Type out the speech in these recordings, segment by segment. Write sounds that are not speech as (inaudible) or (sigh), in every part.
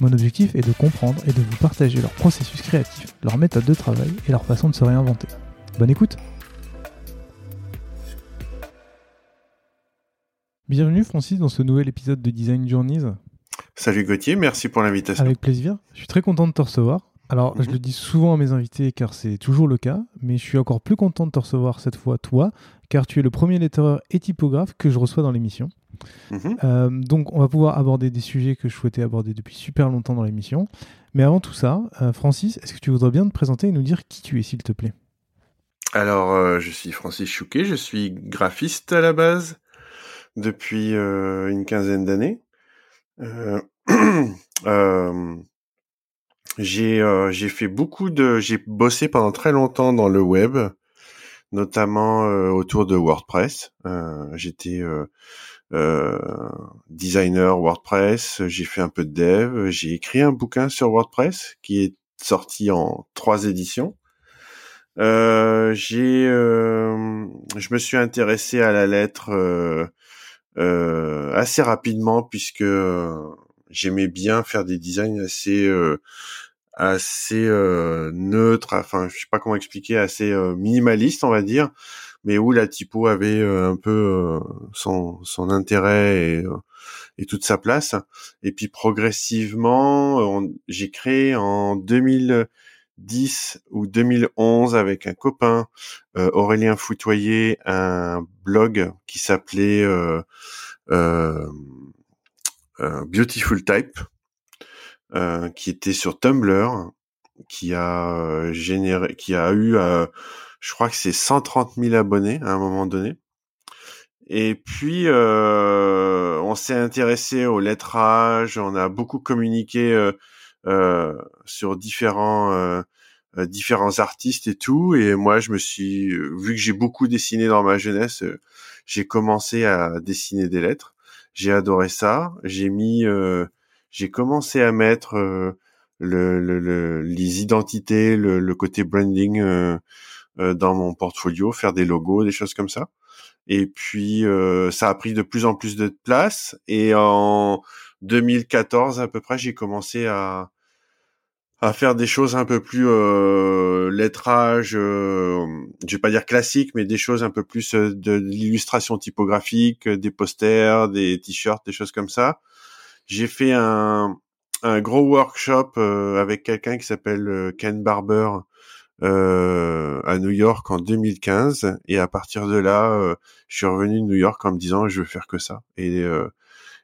Mon objectif est de comprendre et de vous partager leur processus créatif, leur méthode de travail et leur façon de se réinventer. Bonne écoute Bienvenue Francis dans ce nouvel épisode de Design Journeys. Salut Gauthier, merci pour l'invitation. Avec plaisir, je suis très content de te recevoir. Alors, je mhm. le dis souvent à mes invités car c'est toujours le cas, mais je suis encore plus content de te recevoir cette fois, toi, car tu es le premier lettreur et typographe que je reçois dans l'émission. Mhm. Euh, donc, on va pouvoir aborder des sujets que je souhaitais aborder depuis super longtemps dans l'émission. Mais avant tout ça, euh, Francis, est-ce que tu voudrais bien te présenter et nous dire qui tu es, s'il te plaît? Alors, euh, je suis Francis Chouquet, je suis graphiste à la base depuis une quinzaine d'années. (clears throat) j'ai j'ai fait beaucoup de j'ai bossé pendant très longtemps dans le web notamment autour de WordPress j'étais euh, designer WordPress, j'ai fait un peu de dev, j'ai écrit un bouquin sur WordPress qui est sorti en trois éditions. Euh, j'ai, euh, je me suis intéressé à la lettre euh, assez rapidement puisque j'aimais bien faire des designs assez assez neutres, enfin je sais pas comment expliquer, assez minimaliste on va dire mais où la typo avait euh, un peu euh, son, intérêt et, euh, et, toute sa place. Et puis progressivement, j'ai créé en 2010 ou 2011 avec un copain, Aurélien Foutoyer, un blog qui s'appelait Beautiful Type, qui était sur Tumblr, qui a généré, qui a eu je crois que c'est 130 000 abonnés à un moment donné. Et puis, euh, on s'est intéressé au lettrage, on a beaucoup communiqué euh, euh, sur différents euh, euh, différents artistes et tout. Et moi, je me suis, vu que j'ai beaucoup dessiné dans ma jeunesse, j'ai commencé à dessiner des lettres. J'ai adoré ça. J'ai mis, j'ai commencé à mettre le, le, les identités, le, le côté branding euh, dans mon portfolio, faire des logos, des choses comme ça. Et puis euh, ça a pris de plus en plus de place. Et en 2014 à peu près, j'ai commencé à à faire des choses un peu plus euh, lettrage, euh, je vais pas dire classique, mais des choses un peu plus euh, de l'illustration typographique, des posters, des t-shirts, des choses comme ça. J'ai fait un, un gros workshop avec quelqu'un qui s'appelle Ken Barber, euh, à New York en 2015 et à partir de là, euh, je suis revenu de New York en me disant je veux faire que ça et euh,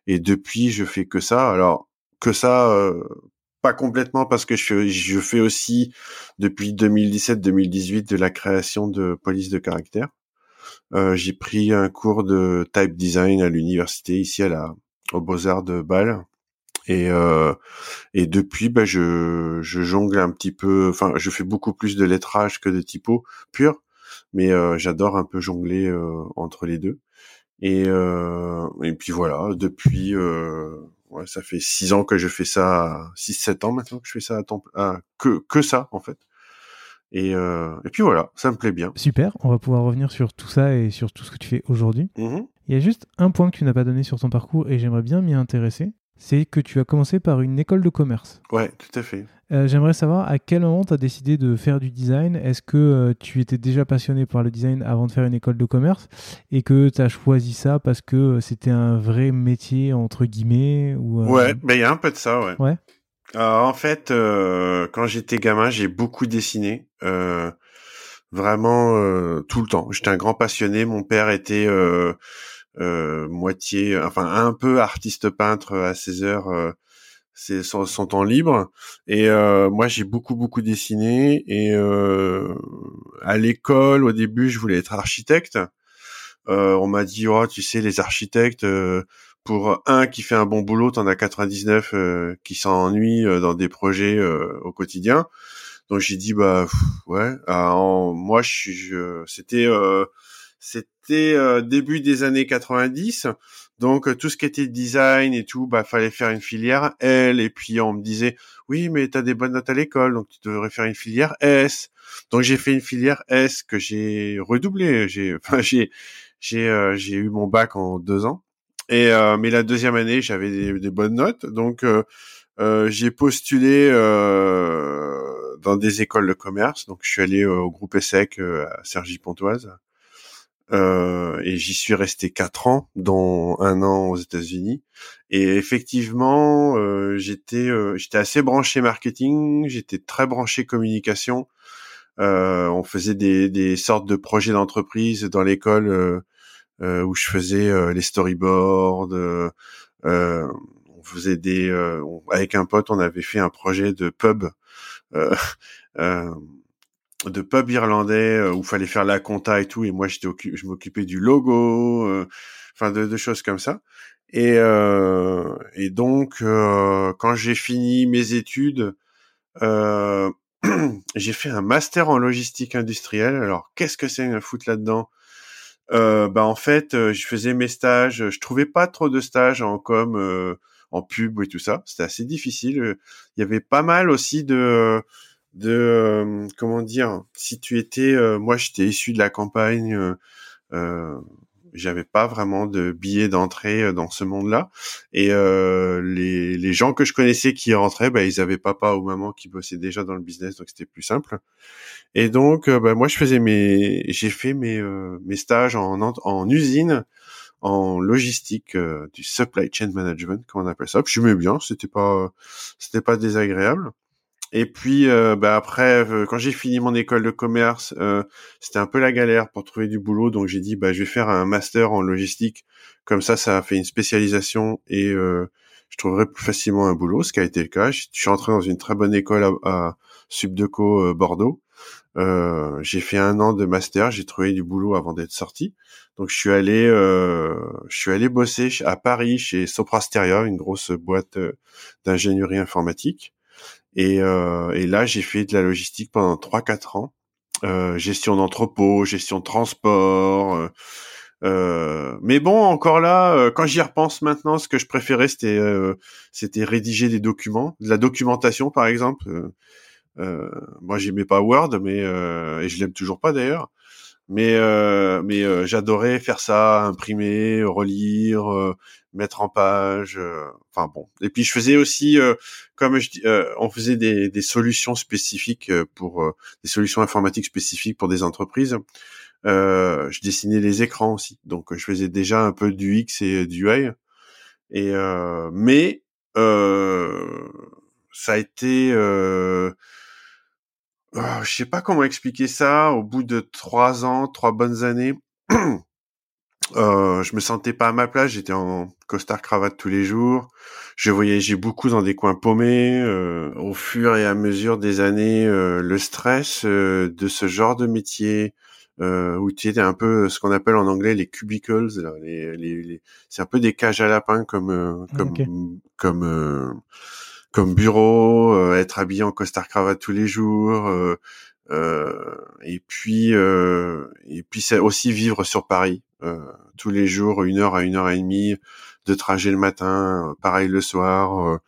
et depuis je fais que ça. Alors que ça, pas complètement parce que je, je fais aussi depuis 2017-2018 de la création de police de caractère. j'ai pris un cours de type design à l'université ici à la au Beaux Arts de Bâle et, euh, et depuis, bah, je, je jongle un petit peu. Enfin, je fais beaucoup plus de lettrage que de typo pur, mais euh, j'adore un peu jongler euh, entre les deux. Et, et puis voilà, depuis, ouais, ça fait six ans que je fais ça, six sept ans maintenant que je fais ça à temps, que que ça en fait. Et, et puis voilà, ça me plaît bien. Super, on va pouvoir revenir sur tout ça et sur tout ce que tu fais aujourd'hui. Mmh Il y a juste un point que tu n'as pas donné sur ton parcours et j'aimerais bien m'y intéresser c'est que tu as commencé par une école de commerce. Ouais, tout à fait. Euh, j'aimerais savoir à quel moment tu as décidé de faire du design? Est-ce que euh, tu étais déjà passionné par le design avant de faire une école de commerce? Et que tu as choisi ça parce que euh, c'était un vrai métier, entre guillemets ou, Ouais, mais il y a un peu de ça, ouais. Ouais. en fait, quand j'étais gamin, j'ai beaucoup dessiné. vraiment tout le temps. J'étais un grand passionné. Mon père était moitié, enfin un peu artiste peintre à ses heures c'est son, temps libre. Et euh, moi, j'ai beaucoup beaucoup dessiné. Et euh, à l'école, au début, je voulais être architecte. Euh, on m'a dit, oh, tu sais, les architectes, pour un qui fait un bon boulot, t'en as 99 qui s'ennuient dans des projets au quotidien. Donc j'ai dit, bah ouais. moi, je, c'était c'était début des années 90. Donc euh, tout ce qui était design et tout, bah fallait faire une filière L. Et puis on me disait oui, mais t'as des bonnes notes à l'école, donc tu devrais faire une filière S. Donc j'ai fait une filière S que j'ai redoublé. J'ai, (laughs) enfin j'ai, j'ai, euh, j'ai eu mon bac en deux ans. Et euh, mais la deuxième année, j'avais des, bonnes notes, donc j'ai postulé dans des écoles de commerce. Donc je suis allé au groupe ESSEC à Cergy-Pontoise. Euh, et j'y suis resté quatre ans, dont un an aux États-Unis. Et effectivement, euh, j'étais euh, j'étais assez branché marketing, j'étais très branché communication. on faisait des, des sortes de projets d'entreprise dans l'école où je faisais les storyboards. on faisait des avec un pote, on avait fait un projet de pub. Euh, (laughs) de pub irlandais euh, où fallait faire la compta et tout et moi j'étais je m'occupais du logo euh, enfin de, de, choses comme ça. Et euh, et donc quand j'ai fini mes études (clears throat) j'ai fait un master en logistique industrielle. Alors qu'est-ce que c'est un foot là-dedans? Bah en fait je faisais mes stages. Je trouvais pas trop de stages en com en pub et tout ça. C'était assez difficile. Il y avait pas mal aussi de de euh, comment dire si tu étais euh, moi j'étais issu de la campagne euh, j'avais pas vraiment de billets d'entrée dans ce monde-là. Et les, les gens que je connaissais qui rentraient bah ils avaient papa ou maman qui bossaient déjà dans le business donc c'était plus simple. Et donc bah, moi je faisais mes j'ai fait mes mes stages en en usine en logistique du supply chain management comme on appelle ça. Je m'aimais bien c'était pas c'était pas désagréable et puis euh, bah après, euh, quand j'ai fini mon école de commerce, euh, c'était un peu la galère pour trouver du boulot, donc j'ai dit bah je vais faire un master en logistique. Comme ça, ça a fait une spécialisation et je trouverai plus facilement un boulot, ce qui a été le cas. Je suis entré dans une très bonne école à, à Subdeco Bordeaux. j'ai fait un an de master, j'ai trouvé du boulot avant d'être sorti. Donc je suis allé, je suis allé bosser à Paris chez Sopra Steria, une grosse boîte d'ingénierie informatique. Et, euh, et là, j'ai fait de la logistique pendant 3-4 ans. Euh, gestion d'entrepôt, gestion de transport. Euh, euh, mais bon, encore là, euh, quand j'y repense maintenant, ce que je préférais, c'était c'était rédiger des documents, de la documentation, par exemple. moi, j'aimais pas Word, mais et je l'aime toujours pas d'ailleurs mais euh, mais euh, j'adorais faire ça, imprimer, relire, euh, mettre en page. Enfin bon. Et puis je faisais aussi, comme je dis, on faisait des, des solutions spécifiques pour des solutions informatiques spécifiques pour des entreprises. je dessinais les écrans aussi, donc je faisais déjà un peu du X et du UI. Et mais ça a été euh, je sais pas comment expliquer ça. Au bout de trois ans, trois bonnes années, (clears throat) euh, je me sentais pas à ma place. J'étais en costard cravate tous les jours. Je voyageais beaucoup dans des coins paumés. Euh, au fur et à mesure des années, euh, le stress euh, de ce genre de métier, où tu étais un peu ce qu'on appelle en anglais les cubicles, les, les, les... c'est un peu des cages à lapins comme comme comme comme bureau, euh, être habillé en costard cravate tous les jours, euh, euh, et puis et puis c'est aussi vivre sur Paris tous les jours, une heure à une heure et demie de trajet le matin, pareil le soir.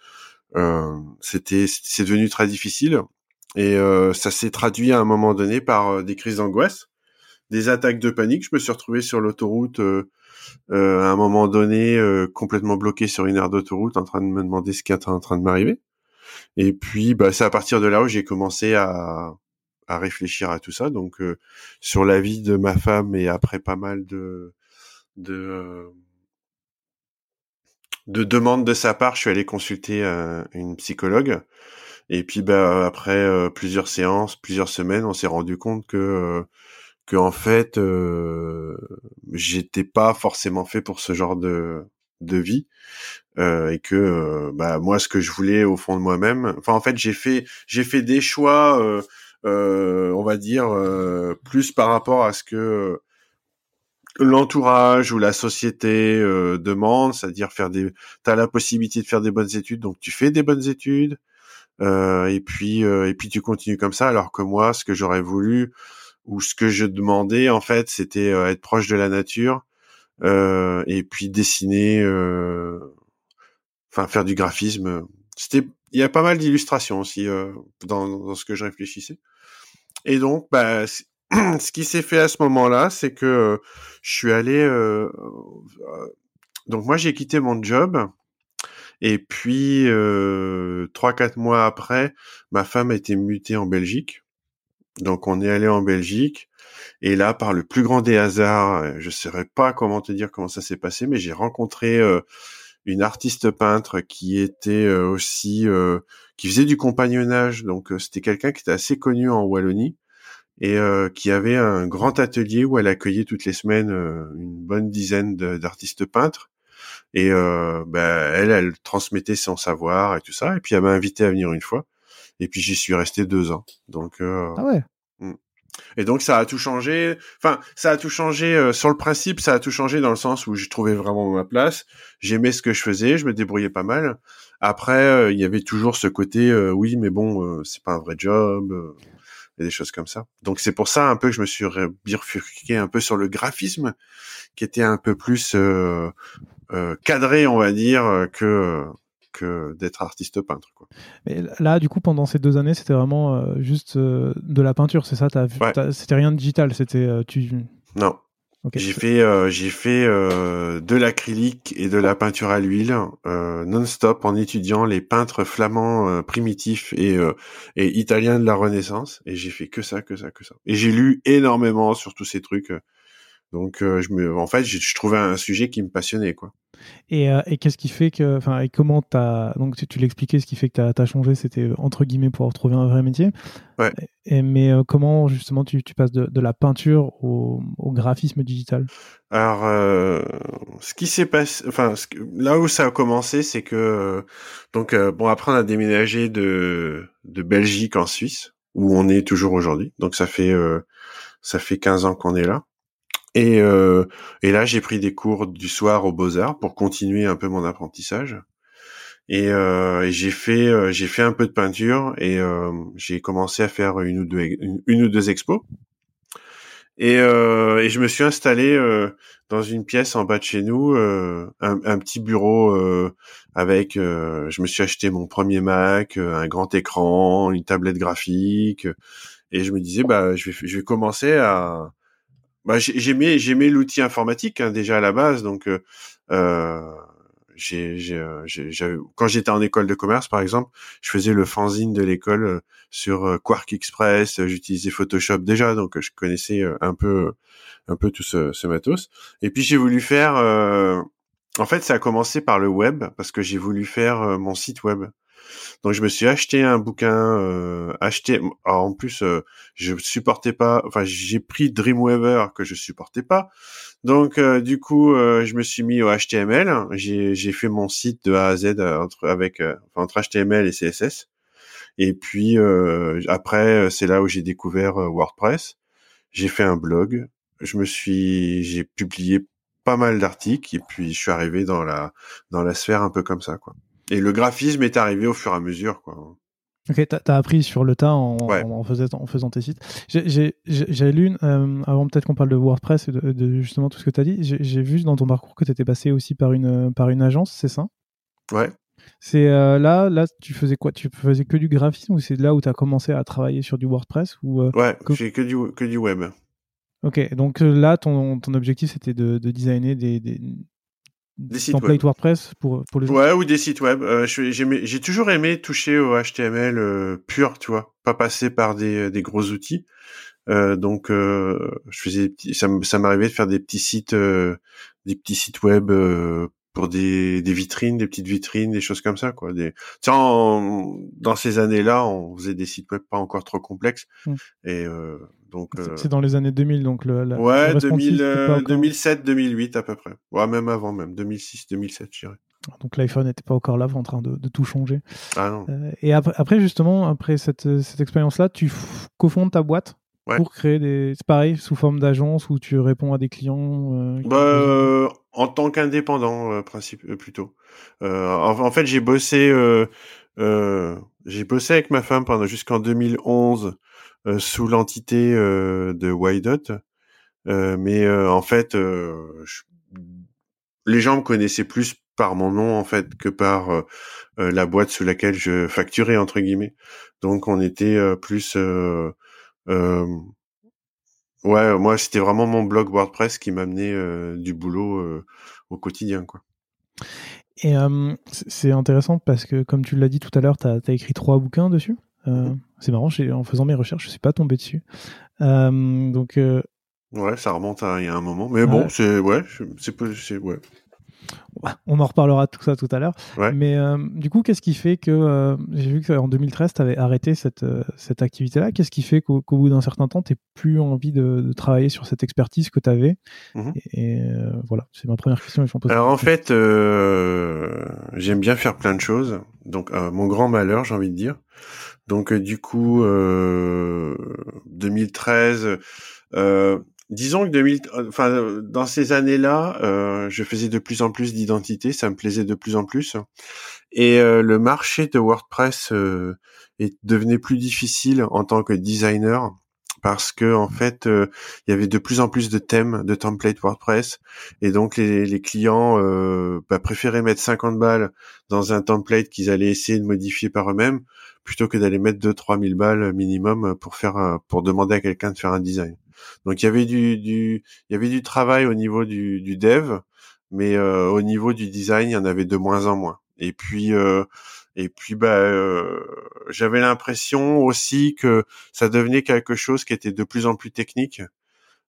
c'était c'est devenu très difficile et ça s'est traduit à un moment donné par des crises d'angoisse, des attaques de panique. Je me suis retrouvé sur l'autoroute euh, à un moment donné euh, complètement bloqué sur une aire d'autoroute en train de me demander ce qui est en train de m'arriver. Et puis bah, c'est à partir de là où j'ai commencé à, à réfléchir à tout ça. Donc euh, sur la vie de ma femme et après pas mal de de de demandes de sa part, je suis allé consulter une psychologue Et puis bah après plusieurs séances, plusieurs semaines, on s'est rendu compte que que en fait j'étais pas forcément fait pour ce genre de de vie euh, et que euh, bah moi ce que je voulais au fond de moi-même enfin en fait j'ai fait j'ai fait des choix euh, euh on va dire plus par rapport à ce que l'entourage ou la société demande c'est-à-dire faire des t'as la possibilité de faire des bonnes études donc tu fais des bonnes études et puis et puis tu continues comme ça alors que moi ce que j'aurais voulu ou ce que je demandais en fait c'était être proche de la nature euh, et puis dessiner, euh, enfin faire du graphisme. C'était, il y a pas mal d'illustrations aussi euh, dans, dans, ce que je réfléchissais. Et donc, bah, (clears throat) ce qui s'est fait à ce moment-là, c'est que je suis allé. donc moi, j'ai quitté mon job. Et puis trois quatre mois après, ma femme a été mutée en Belgique. Donc on est allé en Belgique et là, par le plus grand des hasards, euh, je ne saurais pas comment te dire comment ça s'est passé, mais j'ai rencontré euh, une artiste peintre qui était euh, aussi qui faisait du compagnonnage. Donc c'était quelqu'un qui était assez connu en Wallonie et qui avait un grand atelier où elle accueillait toutes les semaines une bonne dizaine d'artistes peintres. Et ben, elle, elle transmettait son savoir et tout ça. Et puis elle m'a invité à venir une fois. Et puis j'y suis resté deux ans. Donc ah ouais. Hmm. Et donc ça a tout changé. Enfin, ça a tout changé euh, sur le principe, ça a tout changé dans le sens où j'ai trouvé vraiment ma place. J'aimais ce que je faisais, je me débrouillais pas mal. Après, euh, il y avait toujours ce côté, euh, oui, mais bon, c'est pas un vrai job, et des choses comme ça. Donc c'est pour ça un peu que je me suis bifurqué un peu sur le graphisme, qui était un peu plus cadré, on va dire, que que d'être artiste peintre. Quoi. Mais là, du coup, pendant ces deux années, c'était vraiment euh, juste euh, de la peinture, c'est ça? C'était rien de digital, c'était euh, tu. Non. J'ai fait j'ai fait de l'acrylique et de la peinture à l'huile non-stop en étudiant les peintres flamands primitifs et et italiens de la Renaissance et j'ai fait que ça que ça que ça. Et j'ai lu énormément sur tous ces trucs. Donc je me en fait, je trouvais un sujet qui me passionnait quoi. Et, euh, et qu'est-ce qui fait que, enfin, et comment t'as, donc tu, tu l'expliquais, ce qui fait que t'as as changé, c'était euh, entre guillemets pour retrouver un vrai métier. Ouais. Et, mais euh, comment justement tu, tu passes de, de, la peinture au, au graphisme digital? Alors, ce qui s'est passé, enfin, là où ça a commencé, c'est que, donc, bon, après on a déménagé de de Belgique en Suisse, où on est toujours aujourd'hui. Donc ça fait ça fait 15 ans qu'on est là. Et, euh, et là, j'ai pris des cours du soir aux Beaux Arts pour continuer un peu mon apprentissage. Et, euh, et j'ai fait euh, j'ai fait un peu de peinture et euh, j'ai commencé à faire une ou deux une, ou deux expos. Et, euh, et je me suis installé euh, dans une pièce en bas de chez nous, un, un, petit bureau avec. je me suis acheté mon premier Mac, un grand écran, une tablette graphique, et je me disais bah je vais je vais commencer à bah, j'aimais j'aimais l'outil informatique hein, déjà à la base donc euh, euh j'ai euh, quand j'étais en école de commerce par exemple je faisais le fanzine de l'école euh, sur Quark Express j'utilisais Photoshop déjà donc je connaissais un peu un peu tout ce, ce matos. Et puis j'ai voulu faire en fait ça a commencé par le web parce que j'ai voulu faire mon site web donc je me suis acheté un bouquin, euh, acheté. en plus, euh, je supportais pas. Enfin, j'ai pris Dreamweaver que je supportais pas. Donc euh, du coup, euh, je me suis mis au HTML. J'ai fait mon site de A à Z entre avec entre HTML et CSS. Et puis après, c'est là où j'ai découvert WordPress. J'ai fait un blog. Je me suis, j'ai publié pas mal d'articles et puis je suis arrivé dans la dans la sphère un peu comme ça quoi. Et le graphisme est arrivé au fur et à mesure, quoi. Ok, t'as as appris sur le tas en, en, faisant, en faisant, tes sites. J'ai lu, euh, avant peut-être qu'on parle de WordPress et de, justement tout ce que tu as dit, j'ai vu dans ton parcours que tu étais passé aussi par une, par une agence, c'est ça? Ouais. C'est euh, là, là, tu faisais quoi? Tu faisais que du graphisme ou c'est là où tu as commencé à travailler sur du WordPress ou euh, Ouais, j'ai que du, que du web. Ok, donc là, ton, ton objectif c'était de, de, designer des, des, des sites web. WordPress pour, pour les gens Ouais, ou des sites web. Euh, j'ai toujours aimé toucher au HTML euh, pur, tu vois, pas passer par des, des gros outils. Euh, donc, euh, je faisais ça, ça m'arrivait de faire des petits sites, euh, des petits sites web pour des, des vitrines, des petites vitrines, des choses comme ça, quoi. Des, dans ces années-là, on faisait des sites web pas encore trop complexes. Mm. Et euh, donc. C'est dans les années 2000, donc le. La, ouais, 2007, 2008 à peu près. Ouais, même avant, même 2006, 2007, je dirais. Donc l'iPhone n'était pas encore là, en train de, de tout changer. Ah non. Euh, et après, justement, après cette, cette expérience-là, tu cofondes ta boîte pour créer des. C'est pareil, sous forme d'agence où tu réponds à des clients. Euh, bah, euh, en tant qu'indépendant, euh, principe plutôt. En, fait, j'ai bossé. j'ai bossé avec ma femme pendant jusqu'en 2011 sous l'entité de Wydot. mais en fait, les gens me connaissaient plus par mon nom en fait que par la boîte sous laquelle je facturais entre guillemets. Donc on était plus euh, ouais, moi c'était vraiment mon blog WordPress qui m'amenait euh, du boulot euh, au quotidien, quoi. Et c'est intéressant parce que, comme tu l'as dit tout à l'heure, tu as, écrit trois bouquins dessus? Mmh c'est marrant, en faisant mes recherches, je suis pas tombé dessus. donc. Ouais, ça remonte à il y a un moment, mais bon, c'est ouais, c'est ouais on en reparlera tout ça tout à l'heure. Mais euh, du coup, qu'est-ce qui fait que euh, j'ai vu qu'en 2013, tu avais arrêté cette, euh, cette activité-là Qu'est-ce qui fait qu'au bout d'un certain temps, tu plus envie de, travailler sur cette expertise que tu avais mhm. Et, voilà, c'est ma première question. Alors en fait, j'aime bien faire plein de choses. Donc, mon grand malheur, j'ai envie de dire. Donc, du coup, 2013 disons que 2000, enfin, dans ces années-là, euh, je faisais de plus en plus d'identité, ça me plaisait de plus en plus, et euh, le marché de WordPress euh, est, devenait plus difficile en tant que designer parce que en fait, euh, il y avait de plus en plus de thèmes, de templates WordPress, et donc les, clients bah, préféraient mettre 50 balles dans un template qu'ils allaient essayer de modifier par eux-mêmes plutôt que d'aller mettre 2-3 000 balles minimum pour faire pour demander à quelqu'un de faire un design. Donc il y avait du, du il y avait du travail au niveau du, du dev, mais euh, au niveau du design, il y en avait de moins en moins. Et puis euh, et puis bah euh, j'avais l'impression aussi que ça devenait quelque chose qui était de plus en plus technique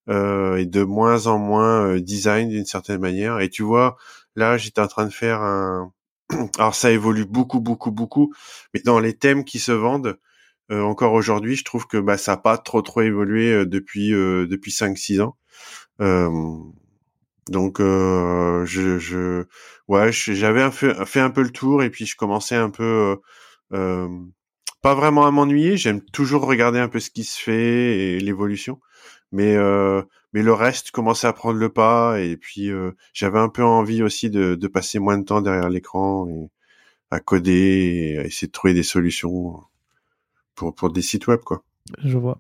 euh, et de moins en moins euh, design d'une certaine manière. Et tu vois, là j'étais en train de faire un (clears throat) alors ça évolue beaucoup beaucoup beaucoup, mais dans les thèmes qui se vendent, euh, encore aujourd'hui, je trouve que bah, ça n'a pas trop trop évolué euh, depuis euh, depuis 5-6 ans. Donc je, je ouais j'avais fait, fait un peu le tour et puis je commençais un peu pas vraiment à m'ennuyer. J'aime toujours regarder un peu ce qui se fait et l'évolution, mais mais le reste commençait à prendre le pas et puis j'avais un peu envie aussi de, de passer moins de temps derrière l'écran et à coder et à essayer de trouver des solutions pour, pour des sites web, quoi. Je vois.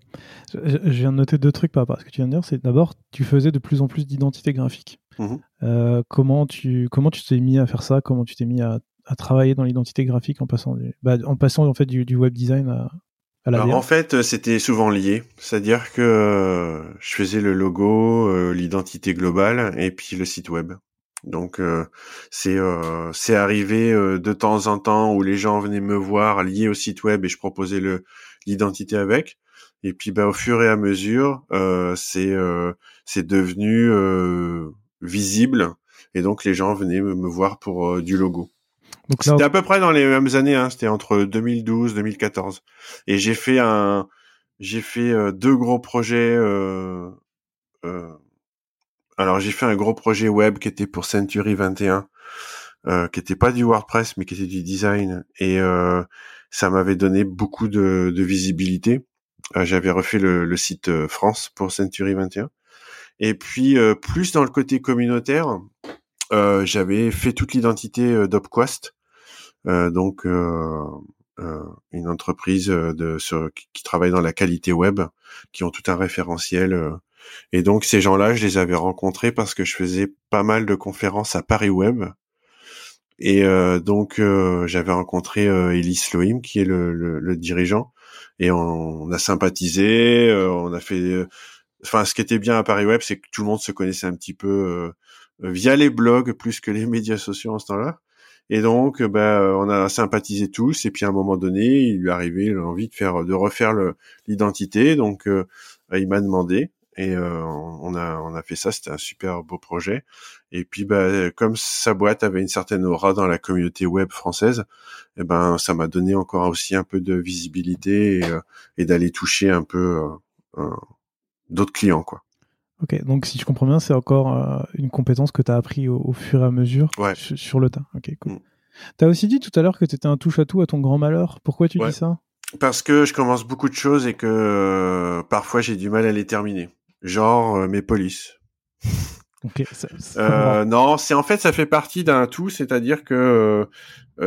Je, viens de noter deux trucs par rapport à ce que tu viens de dire. C'est d'abord, tu faisais de plus en plus d'identité graphique. Mmh euh, comment tu comment tu t'es mis à faire ça? Comment tu t'es mis à, à travailler dans l'identité graphique en passant du, bah, en passant en fait du, du web design à, à la Alors, En fait, c'était souvent lié. C'est-à-dire que euh, je faisais le logo, euh, l'identité globale et puis le site web. Donc euh, c'est euh, c'est arrivé euh, de temps en temps où les gens venaient me voir liés au site web et je proposais le l'identité avec. Et puis bah, au fur et à mesure, c'est c'est devenu visible et donc les gens venaient me, voir pour du logo. C'était à peu près dans les mêmes années, hein, c'était entre 2012 2014. Et j'ai fait un j'ai fait deux gros projets euh, alors j'ai fait un gros projet web qui était pour Century 21, euh, qui était pas du WordPress mais qui était du design et euh, ça m'avait donné beaucoup de, visibilité. Euh, j'avais refait le, site euh, France pour Century 21 et puis plus dans le côté communautaire, j'avais fait toute l'identité d'Opquest, donc une entreprise de qui travaille dans la qualité web, qui ont tout un référentiel et donc ces gens-là, je les avais rencontrés parce que je faisais pas mal de conférences à Paris Web. Et euh, donc euh, j'avais rencontré euh, Elie Lohim, qui est le, le, dirigeant, et on, a sympathisé, euh, on a fait. Enfin, ce qui était bien à Paris Web, c'est que tout le monde se connaissait un petit peu via les blogs plus que les (laughs) médias sociaux en ce temps-là. Et donc, ben, on a sympathisé tous. Et puis à un moment donné, il lui arrivait l'envie de faire, de refaire l'identité. Donc, il m'a demandé. Et euh, on a on a fait ça, c'était un super beau projet. Et puis bah comme sa boîte avait une certaine aura dans la communauté web française, eh ben ça m'a donné encore aussi un peu de visibilité et, et d'aller toucher un peu d'autres clients quoi. Ok, donc si je comprends bien, c'est encore euh, une compétence que tu as appris au, fur et à mesure sur, le tas. Ok, cool. Mm. Tu as aussi dit tout à l'heure que tu étais un touche-à-tout à ton grand malheur. Pourquoi tu dis ça? Parce que je commence beaucoup de choses et que euh, parfois j'ai du mal à les terminer. Genre euh, mes polices. Ok. non, c'est en fait ça fait partie d'un tout, c'est-à-dire que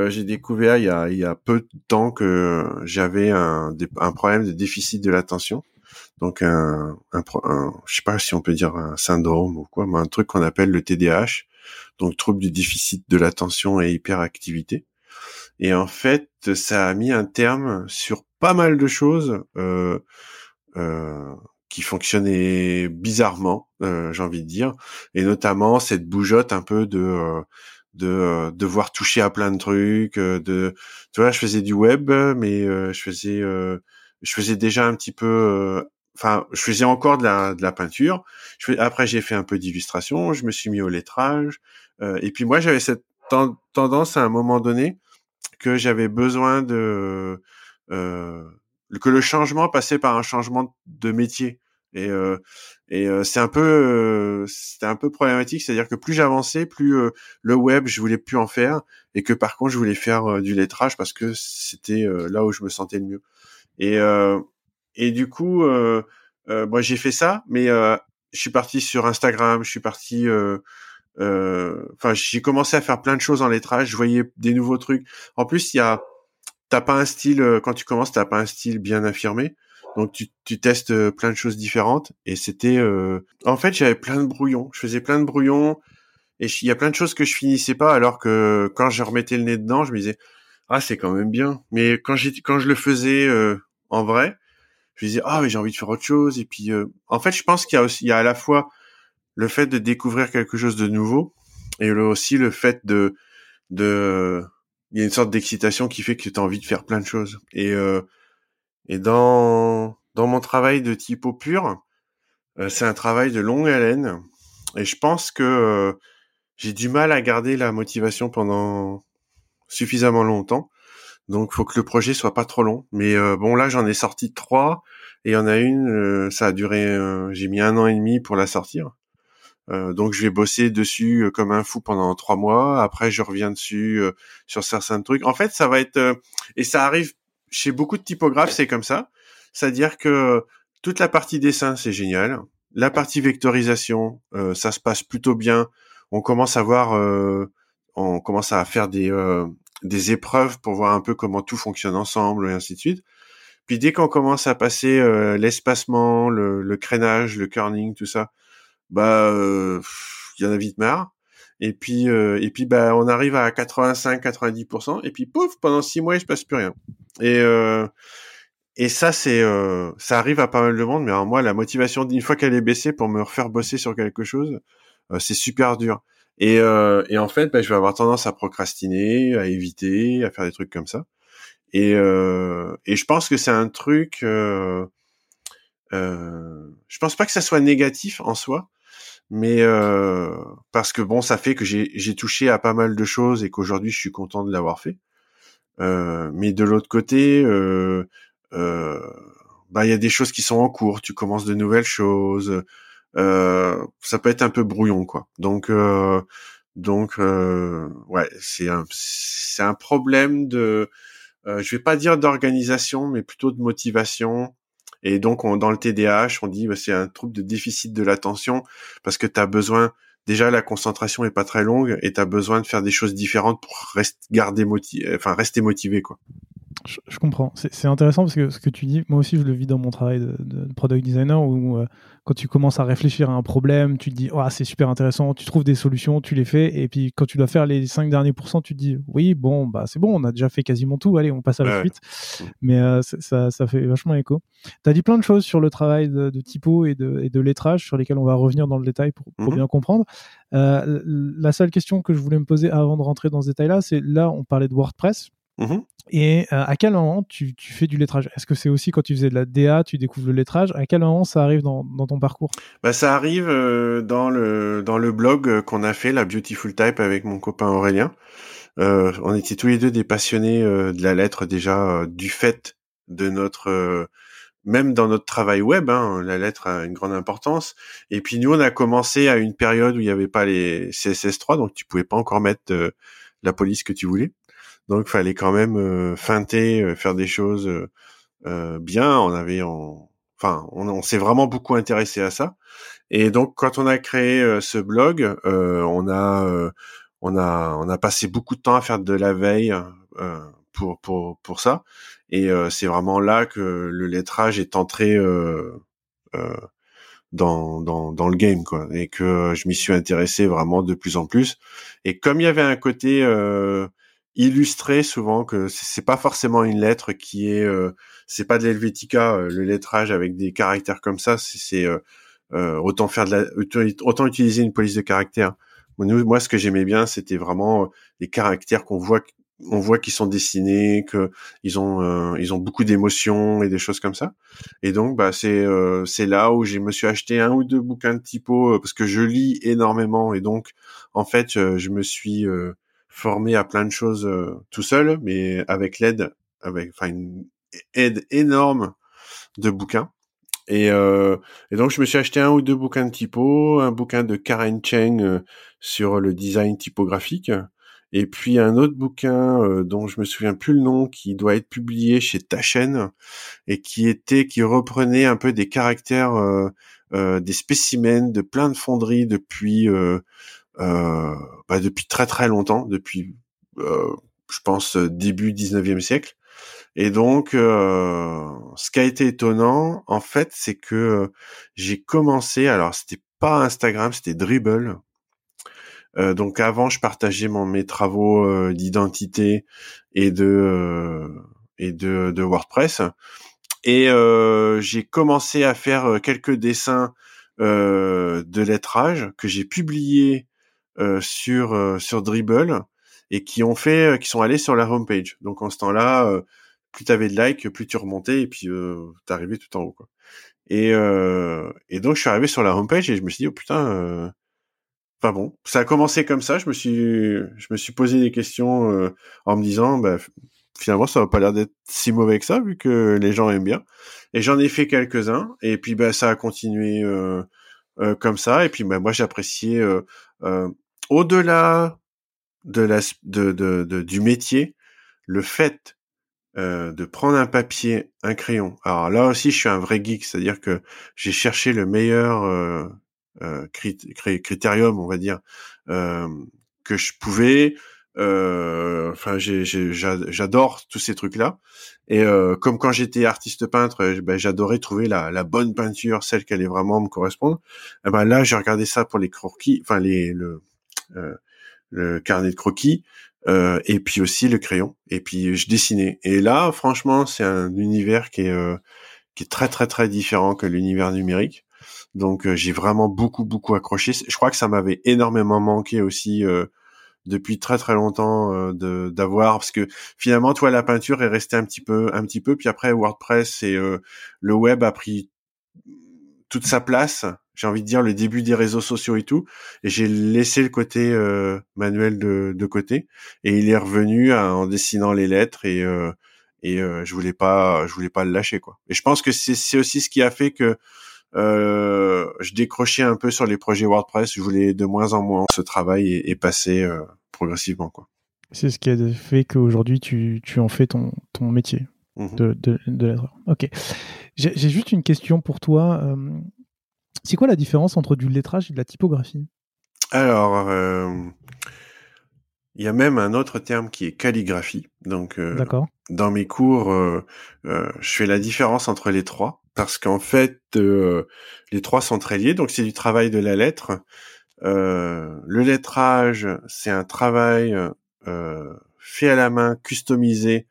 j'ai découvert il y, a, il y a peu de temps que j'avais un, un problème de déficit de l'attention donc un, un, un, je sais pas si on peut dire un syndrome ou quoi, mais un truc qu'on appelle le TDAH, donc trouble du déficit de l'attention et hyperactivité. Et en fait, ça a mis un terme sur pas mal de choses euh, euh, qui fonctionnaient bizarrement, euh, j'ai envie de dire, et notamment cette bougeotte un peu de euh, de euh, devoir toucher à plein de trucs, de tu vois, je faisais du web, mais je faisais je faisais déjà un petit peu enfin, je faisais encore de la, de la peinture. Après, j'ai fait un peu d'illustration. Je me suis mis au lettrage. Euh, et puis moi, j'avais cette tendance à un moment donné que j'avais besoin de euh, que le changement passait par un changement de métier. Et, euh, et euh, c'est un peu euh, c'était un peu problématique, c'est-à-dire que plus j'avançais, plus le web, je voulais plus en faire, et que par contre, je voulais faire du lettrage parce que c'était là où je me sentais le mieux. Et et du coup, euh, euh, moi j'ai fait ça, mais euh, je suis parti sur Instagram, je suis parti. Euh, euh, enfin, j'ai commencé à faire plein de choses en lettrage. Je voyais des nouveaux trucs. En plus, il y a, t'as pas un style quand tu commences, t'as pas un style bien affirmé. Donc tu, tu testes plein de choses différentes et c'était en fait j'avais plein de brouillons, je faisais plein de brouillons et il y a plein de choses que je finissais pas alors que quand je remettais le nez dedans, je me disais ah c'est quand même bien. Mais quand j'ai quand je le faisais en vrai, je disais ah mais j'ai envie de faire autre chose et puis euh, en fait je pense qu'il y a aussi il y a à la fois le fait de découvrir quelque chose de nouveau et aussi le fait de de il y a une sorte d'excitation qui fait que tu as envie de faire plein de choses et euh, et dans dans mon travail de typo pur euh, c'est un travail de longue haleine et je pense que j'ai du mal à garder la motivation pendant suffisamment longtemps donc, faut que le projet soit pas trop long. Mais euh, bon, là, j'en ai sorti trois, et il y en a une, euh, ça a duré, euh, j'ai mis un an et demi pour la sortir. Donc, je vais bosser dessus comme un fou pendant trois mois. Après, je reviens dessus sur certains trucs. En fait, ça va être, et ça arrive chez beaucoup de typographes, c'est comme ça. C'est-à-dire que toute la partie dessin, c'est génial. La partie vectorisation, ça se passe plutôt bien. On commence à voir, on commence à faire des des épreuves pour voir un peu comment tout fonctionne ensemble et ainsi de suite. Puis dès qu'on commence à passer euh, l'espacement, le, le, crénage, le kerning, tout ça, bah euh, il y en a vite marre. Et puis euh, et puis bah on arrive à 85-90% et puis pouf pendant six mois il se passe plus rien. Et et ça c'est ça arrive à pas mal de monde, mais alors moi la motivation une fois qu'elle est baissée pour me refaire bosser sur quelque chose, c'est super dur. Et, euh, et en fait, bah, je vais avoir tendance à procrastiner, à éviter, à faire des trucs comme ça. Et, euh, et je pense que c'est un truc. Euh, euh, je pense pas que ça soit négatif en soi, mais euh, parce que bon, ça fait que j'ai touché à pas mal de choses et qu'aujourd'hui, je suis content de l'avoir fait. Euh, mais de l'autre côté, euh, euh, bah il y a des choses qui sont en cours. Tu commences de nouvelles choses. Euh, ça peut être un peu brouillon quoi. Donc euh, donc ouais, c'est un c'est un problème de je vais pas dire d'organisation mais plutôt de motivation. Et donc on, dans le TDAH, on dit bah, c'est un trouble de déficit de l'attention parce que tu as besoin déjà la concentration est pas très longue et tu as besoin de faire des choses différentes pour rester garder motivé enfin rester motivé quoi. Je, comprends. C'est intéressant parce que ce que tu dis, moi aussi je le vis dans mon travail de, de product designer où quand tu commences à réfléchir à un problème, tu te dis, oh, c'est super intéressant, tu trouves des solutions, tu les fais, et puis quand tu dois faire les 5 derniers pourcents, tu te dis, oui, bon, bah c'est bon, on a déjà fait quasiment tout, allez, on passe à la suite. Mais euh, ça, ça fait vachement écho. Tu as dit plein de choses sur le travail de, typo et de, et de lettrage, sur lesquelles on va revenir dans le détail pour, pour mhm. bien comprendre. Euh, la seule question que je voulais me poser avant de rentrer dans ce détail-là, c'est là, on parlait de WordPress. Mhm. Et à quel moment tu, tu fais du lettrage? Est-ce que c'est aussi quand tu faisais de la DA, tu découvres le lettrage? À quel moment ça arrive dans, dans ton parcours? Bah, Ça arrive dans, le, dans le blog qu'on a fait, la Beautiful Type, avec mon copain Aurélien. Euh, on était tous les deux des passionnés de la lettre déjà du fait de notre même dans notre travail web, hein, la lettre a une grande importance. Et puis nous, on a commencé à une période où il n'y avait pas les CSS3, donc tu pouvais pas encore mettre euh, la police que tu voulais. Donc, fallait quand même euh, feinter, euh, faire des choses bien. On avait, enfin, on, s'est vraiment beaucoup intéressé à ça. Et donc, quand on a créé ce blog, on a, on a, on a passé beaucoup de temps à faire de la veille pour pour pour ça. Et euh, c'est vraiment là que le lettrage est entré euh, euh, dans, dans, dans le game quoi et que je m'y suis intéressé vraiment de plus en plus et comme il y avait un côté euh, illustré souvent que c'est pas forcément une lettre qui est euh, c'est pas de l'Helvetica le lettrage avec des caractères comme ça c'est autant faire de la autant utiliser une police de caractères moi ce que j'aimais bien c'était vraiment les caractères qu'on voit on voit qu'ils sont dessinés, que ils ont euh, ils ont beaucoup d'émotions et des choses comme ça. Et donc bah c'est euh, c'est là où je me suis acheté un ou deux bouquins de typo euh, parce que je lis énormément et donc en fait je me suis formé à plein de choses tout seul, mais avec l'aide avec enfin une aide énorme de bouquins. Et, et, donc je me suis acheté un ou deux bouquins de typo, un bouquin de Karen Cheng sur le design typographique et puis un autre bouquin euh, dont je me souviens plus le nom, qui doit être publié chez Tachen et qui était, qui reprenait un peu des caractères, euh, euh, des spécimens de plein de fonderies depuis, bah, depuis très très longtemps, depuis, je pense début 19e siècle. Et donc, ce qui a été étonnant, en fait, c'est que j'ai commencé. Alors, c'était pas Instagram, c'était Dribble euh, donc avant, je partageais mon, mes travaux euh, d'identité et de euh, et de, de, WordPress. Et j'ai commencé à faire quelques dessins de lettrage que j'ai publiés sur sur Dribble et qui ont fait, qui sont allés sur la homepage. Donc en ce temps-là, plus tu avais de likes, plus tu remontais et puis euh, t'arrivais tout en haut. Quoi. Et, et donc je suis arrivé sur la homepage et je me suis dit oh putain Enfin bon, ça a commencé comme ça. Je me suis, je me suis posé des questions euh, en me disant, bah, finalement, ça va pas l'air d'être si mauvais que ça, vu que les gens aiment bien. Et j'en ai fait quelques-uns. Et puis, bah, ça a continué euh, euh, comme ça. Et puis, bah, moi, j'appréciais au-delà de la, de, de, du métier, le fait de prendre un papier, un crayon. Alors là aussi, je suis un vrai geek, c'est-à-dire que j'ai cherché le meilleur euh, critérium, on va dire, euh, que je pouvais. Euh, enfin, j'adore tous ces trucs-là. Et comme quand j'étais artiste peintre, ben, j'adorais trouver la, la, bonne peinture, celle qui allait vraiment me correspondre. Et ben là, j'ai regardé ça pour les croquis, enfin les le le carnet de croquis. Euh, et puis aussi le crayon. Et puis je dessinais. Et là, franchement, c'est un univers qui est qui est très très très différent que l'univers numérique. Donc euh, j'ai vraiment beaucoup beaucoup accroché. Je crois que ça m'avait énormément manqué aussi euh, depuis très très longtemps euh, d'avoir parce que finalement toi la peinture est restée un petit peu un petit peu puis après WordPress et le web a pris toute sa place. J'ai envie de dire le début des réseaux sociaux et tout et j'ai laissé le côté manuel de, de côté et il est revenu en dessinant les lettres et et je voulais pas je voulais pas le lâcher quoi. Et je pense que c'est aussi ce qui a fait que euh, je décrochais un peu sur les projets WordPress. Je voulais de moins en moins ce travail et, passer euh, progressivement. quoi. C'est ce qui a fait qu'aujourd'hui tu, tu en fais ton, ton métier mmh de, de, de Ok. J'ai juste une question pour toi. Euh, c'est quoi la différence entre du lettrage et de la typographie? Alors, il y a même un autre terme qui est calligraphie. Donc, dans mes cours, je fais la différence entre les trois parce qu'en fait, euh, les trois sont très liés. Donc, c'est du travail de la lettre. Euh, le lettrage, c'est un travail euh, fait à la main, customisé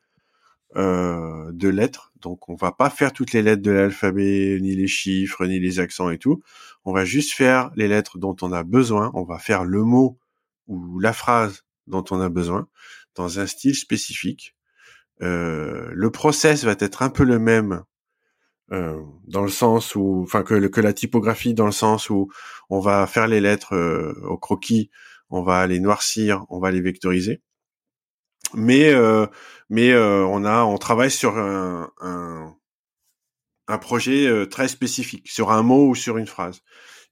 de lettres. Donc, on va pas faire toutes les lettres de l'alphabet, ni les chiffres, ni les accents et tout. On va juste faire les lettres dont on a besoin. On va faire le mot ou la phrase dont on a besoin dans un style spécifique. le process va être un peu le même euh, dans le sens où, enfin que, que la typographie, dans le sens où on va faire les lettres euh, au croquis, on va les noircir, on va les vectoriser. Mais euh, mais on a, on travaille sur un, un, projet très spécifique, sur un mot ou sur une phrase,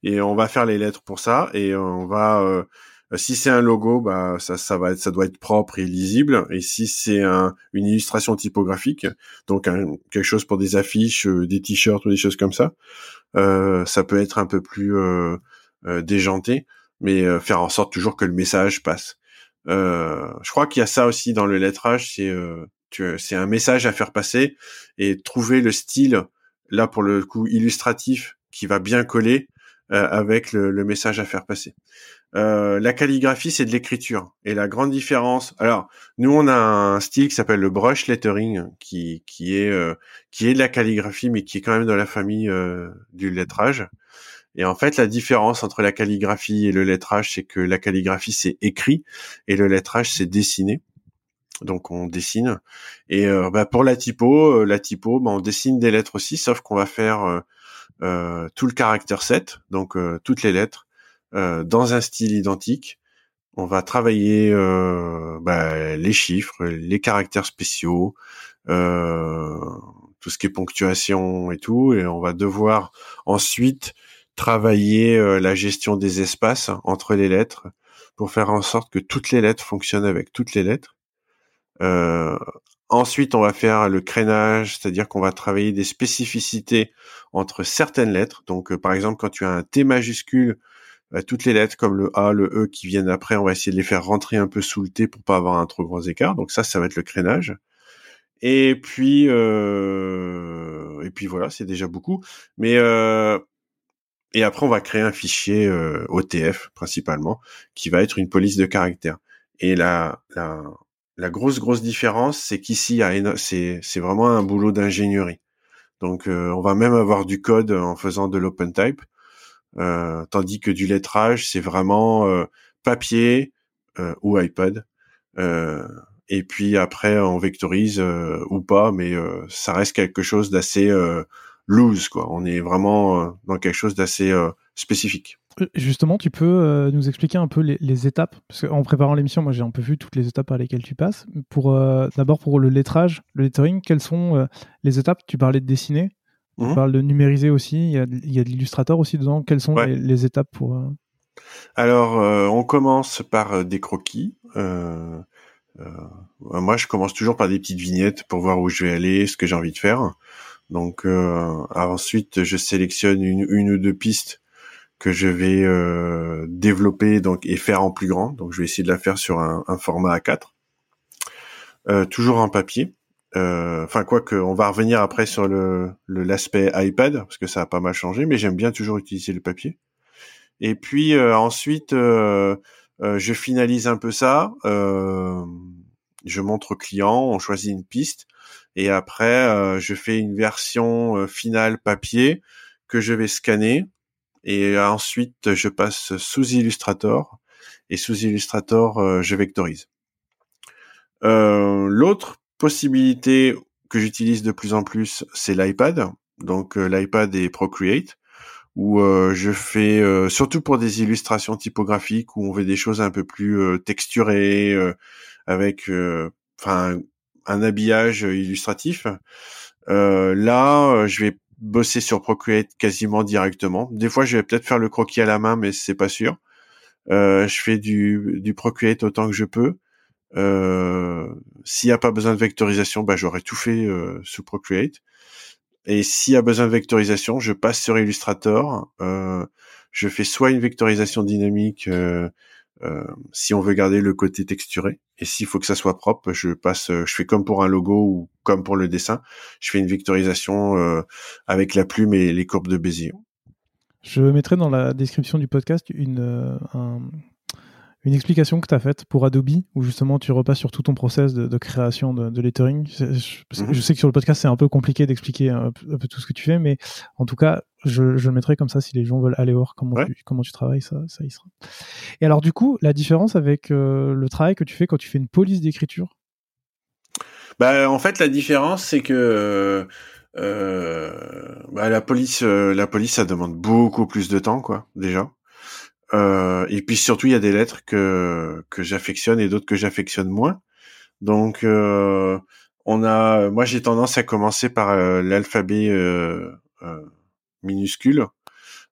et on va faire les lettres pour ça, et on va euh, si c'est un logo, bah ça, ça va ça doit être propre et lisible. Et si c'est un, une illustration typographique, donc quelque chose pour des affiches, euh, des t-shirts ou des choses comme ça, euh, ça peut être un peu plus euh, déjanté, mais faire en sorte toujours que le message passe. Je crois qu'il y a ça aussi dans le lettrage, c'est c'est un message à faire passer et trouver le style là pour le coup illustratif qui va bien coller avec le, message à faire passer. Euh, la calligraphie, c'est de l'écriture. Et la grande différence, alors nous on a un style qui s'appelle le brush lettering, qui est euh, qui est de la calligraphie, mais qui est quand même dans la famille euh, du lettrage. Et en fait, la différence entre la calligraphie et le lettrage, c'est que la calligraphie c'est écrit et le lettrage c'est dessiné. Donc on dessine. Et bah, pour la typo, la typo, bah, on dessine des lettres aussi, sauf qu'on va faire tout le caractère 7, donc toutes les lettres euh, dans un style identique. On va travailler euh, bah, les chiffres, les caractères spéciaux, euh, tout ce qui est ponctuation et tout, et on va devoir ensuite travailler la gestion des espaces entre les lettres pour faire en sorte que toutes les lettres fonctionnent avec toutes les lettres. Euh, ensuite, on va faire le crénage, c'est-à-dire qu'on va travailler des spécificités entre certaines lettres. Donc, par exemple, quand tu as un T majuscule bah, toutes les lettres comme le A, le E qui viennent après, on va essayer de les faire rentrer un peu sous le T pour pas avoir un trop gros écart. Donc ça, ça va être le crénage. Et puis euh, et puis voilà, c'est déjà beaucoup. Mais euh, et après, on va créer un fichier euh, OTF principalement, qui va être une police de caractère. Et la la, grosse grosse différence, c'est qu'ici, c'est vraiment un boulot d'ingénierie. Donc, on va même avoir du code en faisant de l'open type. Euh, tandis que du lettrage, c'est vraiment euh, papier euh, ou iPad. et puis après, on vectorise ou pas, mais ça reste quelque chose d'assez loose, quoi. On est vraiment dans quelque chose d'assez spécifique. Justement, tu peux nous expliquer un peu les, étapes? Parce qu'en préparant l'émission, moi j'ai un peu vu toutes les étapes par lesquelles tu passes. Pour D'abord pour le lettrage, le lettering, quelles sont les étapes? Tu parlais de dessiner. On mhm. parle de numériser aussi. Il y a, il y a de l'illustrateur aussi dedans. Quelles sont les, étapes pour euh, Alors, euh, on commence par euh, des croquis. moi, je commence toujours par des petites vignettes pour voir où je vais aller, ce que j'ai envie de faire. Donc, ensuite, je sélectionne une, ou deux pistes que je vais développer donc et faire en plus grand. Donc, je vais essayer de la faire sur un, format A4, toujours en papier. Euh, enfin, quoi que, on va revenir après sur l'aspect iPad parce que ça a pas mal changé, mais j'aime bien toujours utiliser le papier. Et puis euh, ensuite, euh, je finalise un peu ça. je montre au client, on choisit une piste, et après, je fais une version finale papier que je vais scanner. Et ensuite, je passe sous Illustrator. Et sous Illustrator, je vectorise. L'autre possibilité que j'utilise de plus en plus, c'est l'iPad. Donc euh, l'iPad et Procreate, où euh, je fais euh, surtout pour des illustrations typographiques où on veut des choses un peu plus texturées, avec enfin un habillage illustratif. là, je vais bosser sur Procreate quasiment directement. Des fois, je vais peut-être faire le croquis à la main, mais c'est pas sûr. je fais du, du Procreate autant que je peux. Euh, s'il n'y a pas besoin de vectorisation, bah, j'aurais tout fait euh, sous Procreate. Et s'il y a besoin de vectorisation, je passe sur Illustrator. Euh, je fais soit une vectorisation dynamique euh, euh, si on veut garder le côté texturé, et s'il faut que ça soit propre, je passe, je fais comme pour un logo ou comme pour le dessin, je fais une vectorisation avec la plume et les courbes de Bézier. Je mettrai dans la description du podcast une, un, une explication que tu as faite pour Adobe, où justement tu repasses sur tout ton process de, création de, lettering. Mhm. Je, sais que sur le podcast, c'est un peu compliqué d'expliquer un, peu tout ce que tu fais, mais en tout cas, je, le mettrai comme ça si les gens veulent aller voir comment, tu, comment tu travailles, ça, ça y sera. Et alors, du coup, la différence avec euh, le travail que tu fais quand tu fais une police d'écriture? Bah, en fait, la différence, c'est que euh, bah, la police, euh, la police, ça demande beaucoup plus de temps, quoi, déjà. Euh, et puis surtout, il y a des lettres que que j'affectionne et d'autres que j'affectionne moins. Donc, euh, on a, moi, j'ai tendance à commencer par euh, l'alphabet minuscule,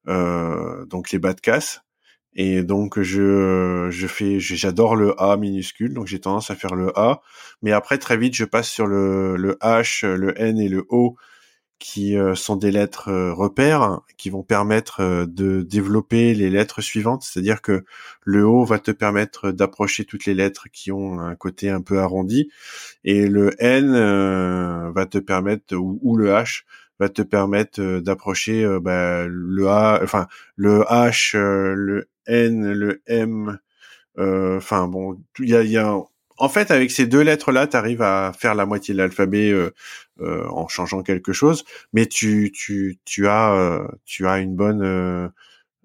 donc les bas de casse. Et donc je je fais j'adore le A minuscule donc j'ai tendance à faire le A mais après très vite je passe sur le le H le N et le O qui euh, sont des lettres euh, repères qui vont permettre euh, de développer les lettres suivantes, c'est-à-dire que le O va te permettre d'approcher toutes les lettres qui ont un côté un peu arrondi et le N va te permettre ou, le H va te permettre d'approcher bah, le A, enfin le H, le N, le M, enfin bon, il y a, y a en fait, avec ces deux lettres-là, tu arrives à faire la moitié de l'alphabet euh, euh, en changeant quelque chose, mais tu tu tu as euh, tu as une bonne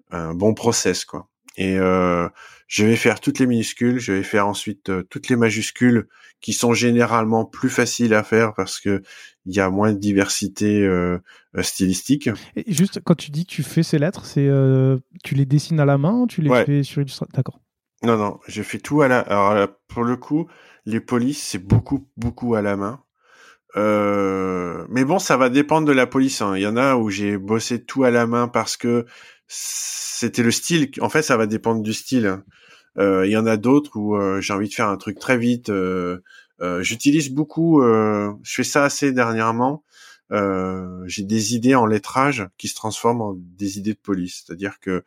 un bon process quoi. Et je vais faire toutes les minuscules, je vais faire ensuite toutes les majuscules qui sont généralement plus faciles à faire parce que il y a moins de diversité stylistique. Et juste quand tu dis que tu fais ces lettres, c'est tu les dessines à la main, tu les fais sur Illustrator, d'accord. Non, non, je fais tout à la. Alors pour le coup, les polices c'est beaucoup, beaucoup à la main. Euh... Mais bon, ça va dépendre de la police. Hein. Il y en a où j'ai bossé tout à la main parce que c'était le style. En fait, ça va dépendre du style. Hein. Euh, il y en a d'autres où euh, j'ai envie de faire un truc très vite. Euh, j'utilise beaucoup. je fais ça assez dernièrement. Euh, j'ai des idées en lettrage qui se transforment en des idées de police. C'est-à-dire que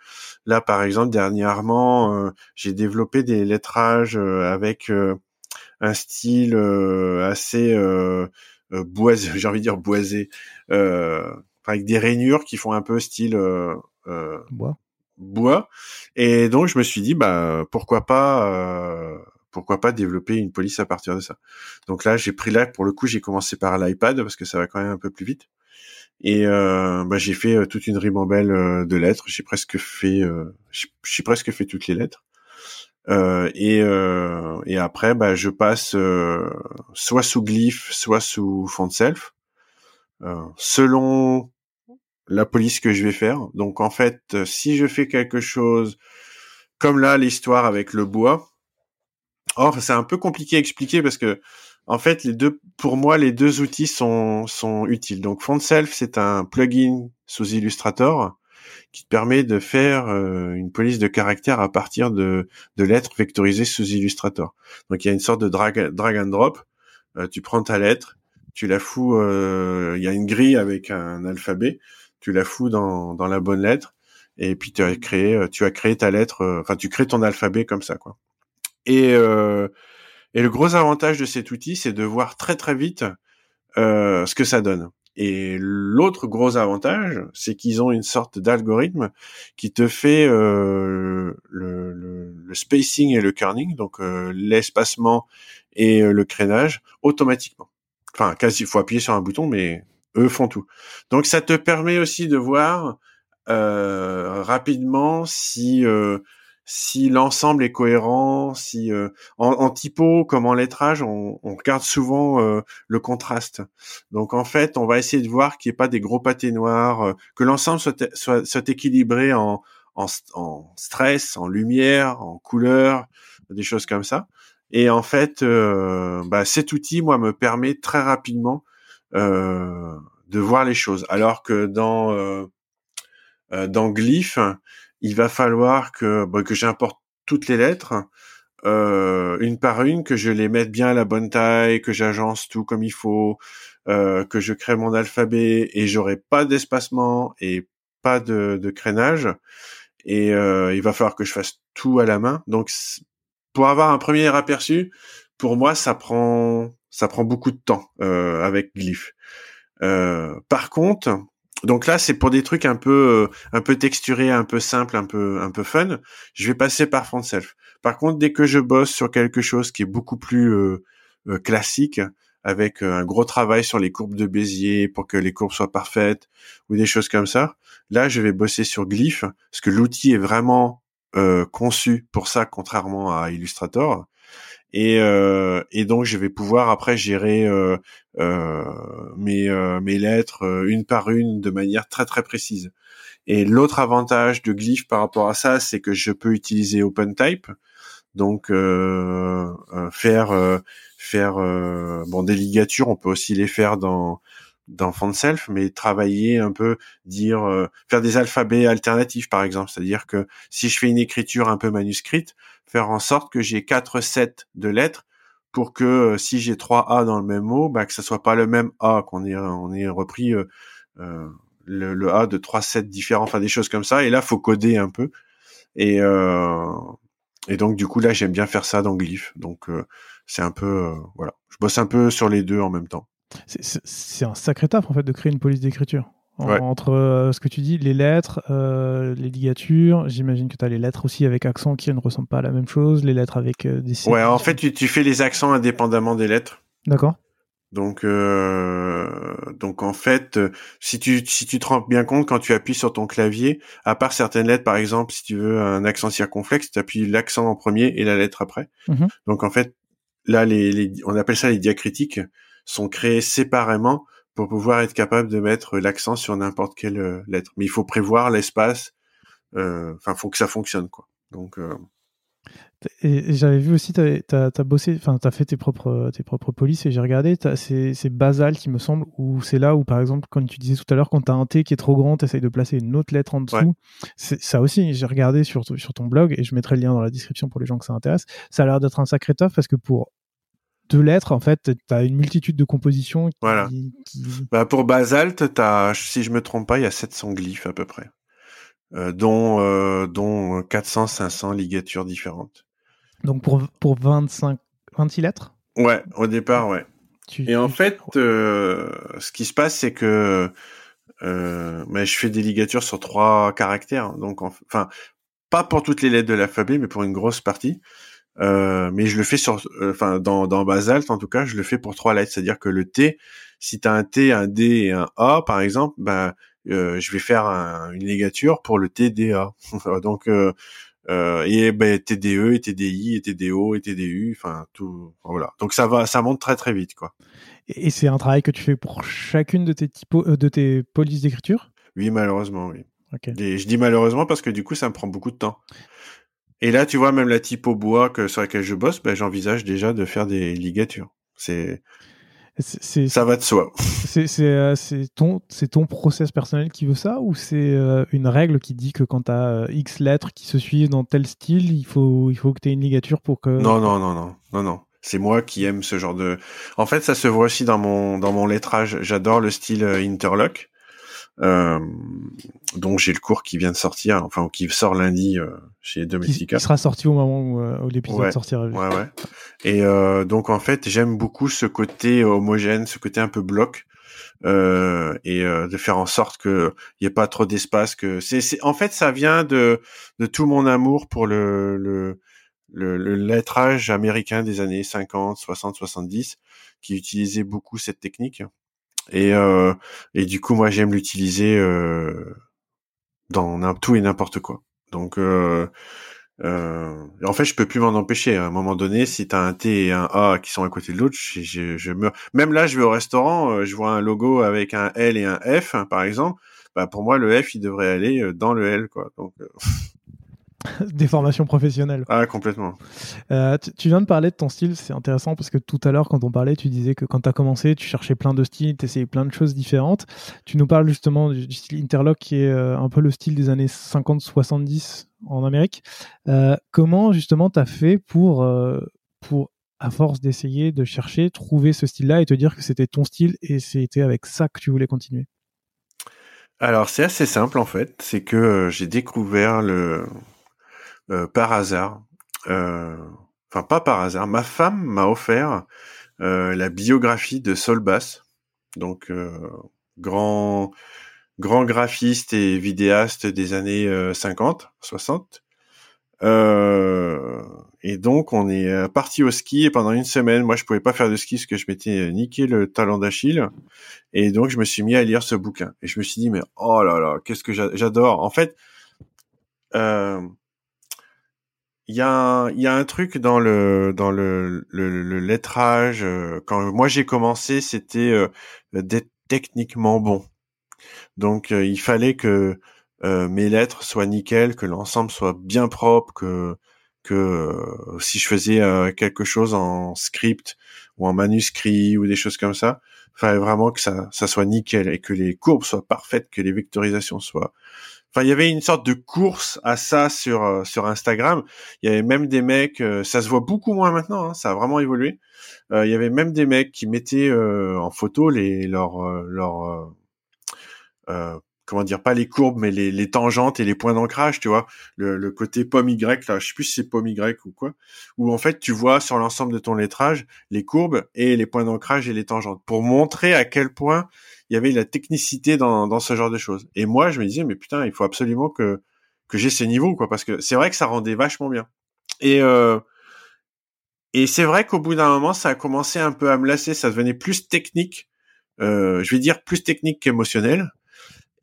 là, par exemple, dernièrement, euh, j'ai développé des lettrages euh, avec un style assez boisé, (laughs) j'ai envie de dire boisé, avec des rainures qui font un peu style bois. bois. Et donc, je me suis dit, bah, pourquoi pas pourquoi pas développer une police à partir de ça. Donc là, j'ai pris là pour le coup, j'ai commencé par l'iPad parce que ça va quand même un peu plus vite. Et euh, bah, j'ai fait euh, toute une ribambelle euh, de lettres. J'ai presque fait, j'ai presque fait toutes les lettres. et, et après, bah, je passe soit sous Glyph, soit sous Font Self, selon la police que je vais faire. Donc en fait, si je fais quelque chose comme là l'histoire avec le bois, Or, c'est un peu compliqué à expliquer parce que, en fait, les deux, pour moi, les deux outils sont, sont utiles. Donc, FontSelf, c'est un plugin sous Illustrator qui te permet de faire euh, une police de caractère à partir de, de lettres vectorisées sous Illustrator. Donc, il y a une sorte de drag, drag and drop. Euh, tu prends ta lettre, tu la fous, euh, il y a une grille avec un alphabet, tu la fous dans, dans la bonne lettre, et puis tu as créé, tu as créé ta lettre, enfin, tu crées ton alphabet comme ça, quoi. Et, euh, et le gros avantage de cet outil, c'est de voir très très vite euh, ce que ça donne. Et l'autre gros avantage, c'est qu'ils ont une sorte d'algorithme qui te fait euh, le, le, le, spacing et le kerning, donc euh, l'espacement et euh, le crénage automatiquement. Enfin, quasi, il faut appuyer sur un bouton, mais eux font tout. Donc ça te permet aussi de voir euh, rapidement si si l'ensemble est cohérent, si euh, en, typo comme en lettrage, on, on regarde souvent euh, le contraste. Donc en fait, on va essayer de voir qu'il n'y ait pas des gros pâtés noirs, euh, que l'ensemble soit, soit, soit, équilibré en, en, en, stress, en lumière, en couleur, des choses comme ça. Et en fait, bah, cet outil, moi, me permet très rapidement de voir les choses, alors que dans dans Glyph, il va falloir que, bah, que j'importe toutes les lettres, euh, une par une, que je les mette bien à la bonne taille, que j'agence tout comme il faut, euh, que je crée mon alphabet et j'aurai pas d'espacement et pas de, de crénage. Et euh, il va falloir que je fasse tout à la main. Donc, pour avoir un premier aperçu, pour moi, ça prend ça prend beaucoup de temps euh, avec Glyph. Euh, par contre, donc là, c'est pour des trucs un peu, euh, un peu texturés, un peu simples, un peu, un peu fun. Je vais passer par FontSelf. Par contre, dès que je bosse sur quelque chose qui est beaucoup plus euh, euh, classique, avec un gros travail sur les courbes de Bézier pour que les courbes soient parfaites ou des choses comme ça, là, je vais bosser sur Glyph parce que l'outil est vraiment conçu pour ça, contrairement à Illustrator. Et et donc je vais pouvoir après gérer mes mes lettres une par une de manière très très précise. Et l'autre avantage de Glyph par rapport à ça, c'est que je peux utiliser OpenType, donc euh, euh, faire euh, faire bon des ligatures, on peut aussi les faire dans dans FontSelf, mais travailler un peu, dire faire des alphabets alternatifs par exemple, c'est-à-dire que si je fais une écriture un peu manuscrite, faire en sorte que j'ai quatre sets de lettres pour que si j'ai trois A dans le même mot, bah, que ce soit pas le même A, qu'on ait on ait repris euh, le, A de trois sets différents, enfin des choses comme ça. Et là, faut coder un peu. Et, euh, et donc du coup là, j'aime bien faire ça dans Glyph. Donc euh, c'est un peu euh, voilà, je bosse un peu sur les deux en même temps. C'est un sacré taf en fait de créer une police d'écriture. Entre euh, ce que tu dis, les lettres, les ligatures, j'imagine que tu as les lettres aussi avec accent qui ne ressemblent pas à la même chose, les lettres avec des... Ouais, en fait, tu, tu fais les accents indépendamment des lettres. D'accord. Donc, euh, donc en fait, si tu si tu te rends bien compte quand tu appuies sur ton clavier, à part certaines lettres, par exemple, si tu veux un accent circonflexe, tu appuies l'accent en premier et la lettre après. Mmh donc en fait, là, les, les, on appelle ça les diacritiques, sont créés séparément pour pouvoir être capable de mettre l'accent sur n'importe quelle euh, lettre. Mais il faut prévoir l'espace. Euh, enfin, faut que ça fonctionne, quoi. Donc euh, et, j'avais vu aussi, tu as, bossé, enfin, tu as fait tes propres, tes propres polices et j'ai regardé, c'est Basal qui me semble, où c'est là où, par exemple, quand tu disais tout à l'heure, quand tu as un T qui est trop grand, tu essayes de placer une autre lettre en dessous. Ça aussi, j'ai regardé sur, sur ton blog et je mettrai le lien dans la description pour les gens que ça intéresse. Ça a l'air d'être un sacré tough parce que pour deux lettres, en fait, tu as une multitude de compositions. voilà. Bah pour Basalt, as, si je me trompe pas, il y a 700 glyphes à peu près. Euh, dont euh, dont 400 500 ligatures différentes. Donc pour, pour 25, 26 lettres? Ouais, au départ, ouais. et en fait, euh, ce qui se passe, c'est que euh, je fais des ligatures sur trois caractères. Donc, enfin, pas pour toutes les lettres de l'alphabet, mais pour une grosse partie. Euh, mais je le fais sur, euh, enfin, dans, dans Basalt, en tout cas, je le fais pour trois lettres. C'est-à-dire que le T, si tu as un T, un D et un A, par exemple, ben, euh, je vais faire une ligature pour le T, D, A. (laughs) Donc, euh, euh, et ben, TDE, et TDI, et TDO, et TDU, enfin tout, voilà. Donc ça va, ça monte très très vite, quoi. Et c'est un travail que tu fais pour chacune de tes typos, euh, de tes polices d'écriture? Oui, malheureusement, oui. Et je dis malheureusement parce que du coup, ça me prend beaucoup de temps. Et là, tu vois, même la typo bois que sur laquelle je bosse, ben, j'envisage déjà de faire des ligatures. C'est ça va de soi. Euh, c'est ton, ton process personnel qui veut ça ou c'est euh, une règle qui dit que quand tu as euh, X lettres qui se suivent dans tel style, il faut, il faut que tu aies une ligature pour que... Non, non, non, non, non, non. C'est moi qui aime ce genre de... En fait, ça se voit aussi dans mon, dans mon lettrage. J'adore le style interlock. Euh, donc j'ai le cours qui vient de sortir, enfin qui sort lundi euh, chez Domestika. Qui, sera sorti au moment où, euh, l'épisode sortira. Ouais, ouais. Et euh, donc en fait j'aime beaucoup ce côté homogène, ce côté un peu bloc. Euh, et de faire en sorte que il y ait pas trop d'espace que c'est en fait ça vient de de tout mon amour pour le le le, le lettrage américain des années 50, 60, 70 qui utilisait beaucoup cette technique et, euh, et du coup, moi, j'aime l'utiliser euh, dans tout et n'importe quoi. Donc, euh, euh, en fait, je peux plus m'en empêcher. À un moment donné, si tu as un T et un A qui sont à côté de l'autre, je, je, je meurs. Même là, je vais au restaurant, euh, je vois un logo avec un L et un F, par exemple. Bah, pour moi, le F, il devrait aller euh, dans le L, quoi. Donc, (laughs) (laughs) des formations professionnelles. Ah, complètement. Euh, tu, viens de parler de ton style, c'est intéressant parce que tout à l'heure, quand on parlait, tu disais que quand tu as commencé, tu cherchais plein de styles, tu essayais plein de choses différentes. Tu nous parles justement du, style interlock qui est euh, un peu le style des années 50-70 en Amérique. Euh, comment justement tu as fait pour, pour, à force d'essayer, de chercher, trouver ce style-là et te dire que c'était ton style et c'était avec ça que tu voulais continuer? Alors c'est assez simple en fait, c'est que j'ai découvert le, euh, par hasard, euh, enfin pas par hasard, ma femme m'a offert euh, la biographie de Saul Bass, donc grand grand graphiste et vidéaste des années 50, 60. Euh, et donc on est parti au ski et pendant une semaine, moi je pouvais pas faire de ski parce que je m'étais niqué le talon d'Achille. Et donc je me suis mis à lire ce bouquin et je me suis dit mais oh là là, qu'est-ce que j'adore. En fait, euh, il y a il y a un truc dans le dans le le, le lettrage euh, quand moi j'ai commencé c'était euh, d'être techniquement bon. Donc euh, il fallait que mes lettres soient nickel que l'ensemble soit bien propre que que si je faisais quelque chose en script ou en manuscrit ou des choses comme ça fallait vraiment que ça ça soit nickel et que les courbes soient parfaites que les vectorisations soient Enfin, il y avait une sorte de course à ça sur euh, sur Instagram. Il y avait même des mecs, euh, ça se voit beaucoup moins maintenant, hein, ça a vraiment évolué. Euh, il y avait même des mecs qui mettaient en photo les leurs leurs comment dire pas les courbes mais les, les tangentes et les points d'ancrage tu vois le, le, côté pomme y là je sais plus si c'est pomme y ou quoi où en fait tu vois sur l'ensemble de ton lettrage les courbes et les points d'ancrage et les tangentes pour montrer à quel point il y avait la technicité dans, dans ce genre de choses. Et moi, je me disais, mais putain, il faut absolument que que j'ai ces niveaux, quoi, parce que c'est vrai que ça rendait vachement bien. Et euh, et c'est vrai qu'au bout d'un moment, ça a commencé un peu à me lasser, ça devenait plus technique, euh, je vais dire plus technique qu'émotionnel.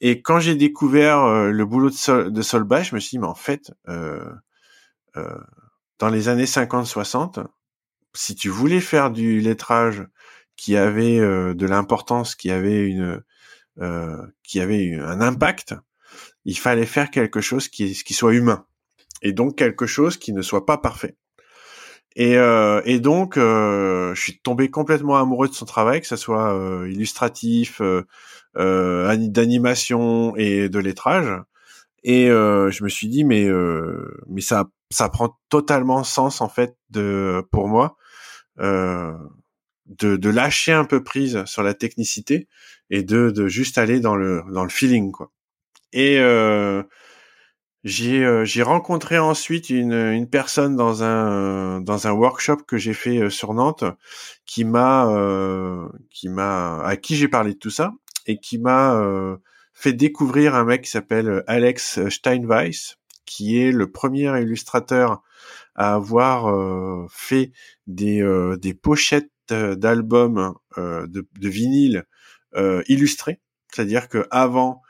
Et quand j'ai découvert euh, le boulot de, Sol, de Solbach, je me suis dit, mais en fait, euh, dans les années 50-60, si tu voulais faire du lettrage qui avait euh, de l'importance, qui avait une, euh, qui avait un impact, il fallait faire quelque chose qui, qui soit humain et donc quelque chose qui ne soit pas parfait. Et, euh, et donc, euh, je suis tombé complètement amoureux de son travail, que ce soit euh, illustratif, euh, d'animation et de lettrage. Et je me suis dit, mais mais ça ça prend totalement sens en fait de pour moi de, de, lâcher un peu prise sur la technicité et de, de juste aller dans le dans le feeling quoi. Et euh, j'ai euh, j'ai rencontré ensuite une, une personne dans un dans un workshop que j'ai fait euh, sur Nantes qui m'a euh, qui m'a à qui j'ai parlé de tout ça et qui m'a fait découvrir un mec qui s'appelle Alex Steinweiss qui est le premier illustrateur à avoir fait des des pochettes d'albums euh, de, de vinyle euh, illustrés, c'est-à-dire que avant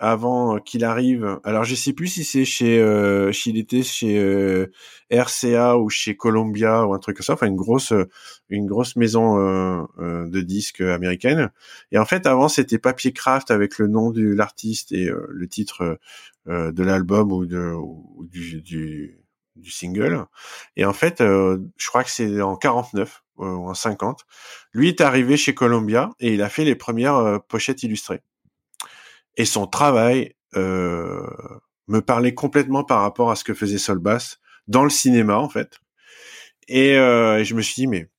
avant qu'il arrive. Alors je sais plus si c'est chez euh, s'il était chez euh, RCA ou chez Columbia ou un truc comme ça, enfin une grosse une grosse maison euh, euh, de disques américaine. Et en fait avant c'était papier craft avec le nom de l'artiste et le titre de l'album ou de ou du, du du single. Et en fait, euh, je crois que c'est en 49 euh, ou en 50. Lui est arrivé chez Columbia et il a fait les premières euh, pochettes illustrées. Et son travail me parlait complètement par rapport à ce que faisait Solbass dans le cinéma en fait. Et, je me suis dit mais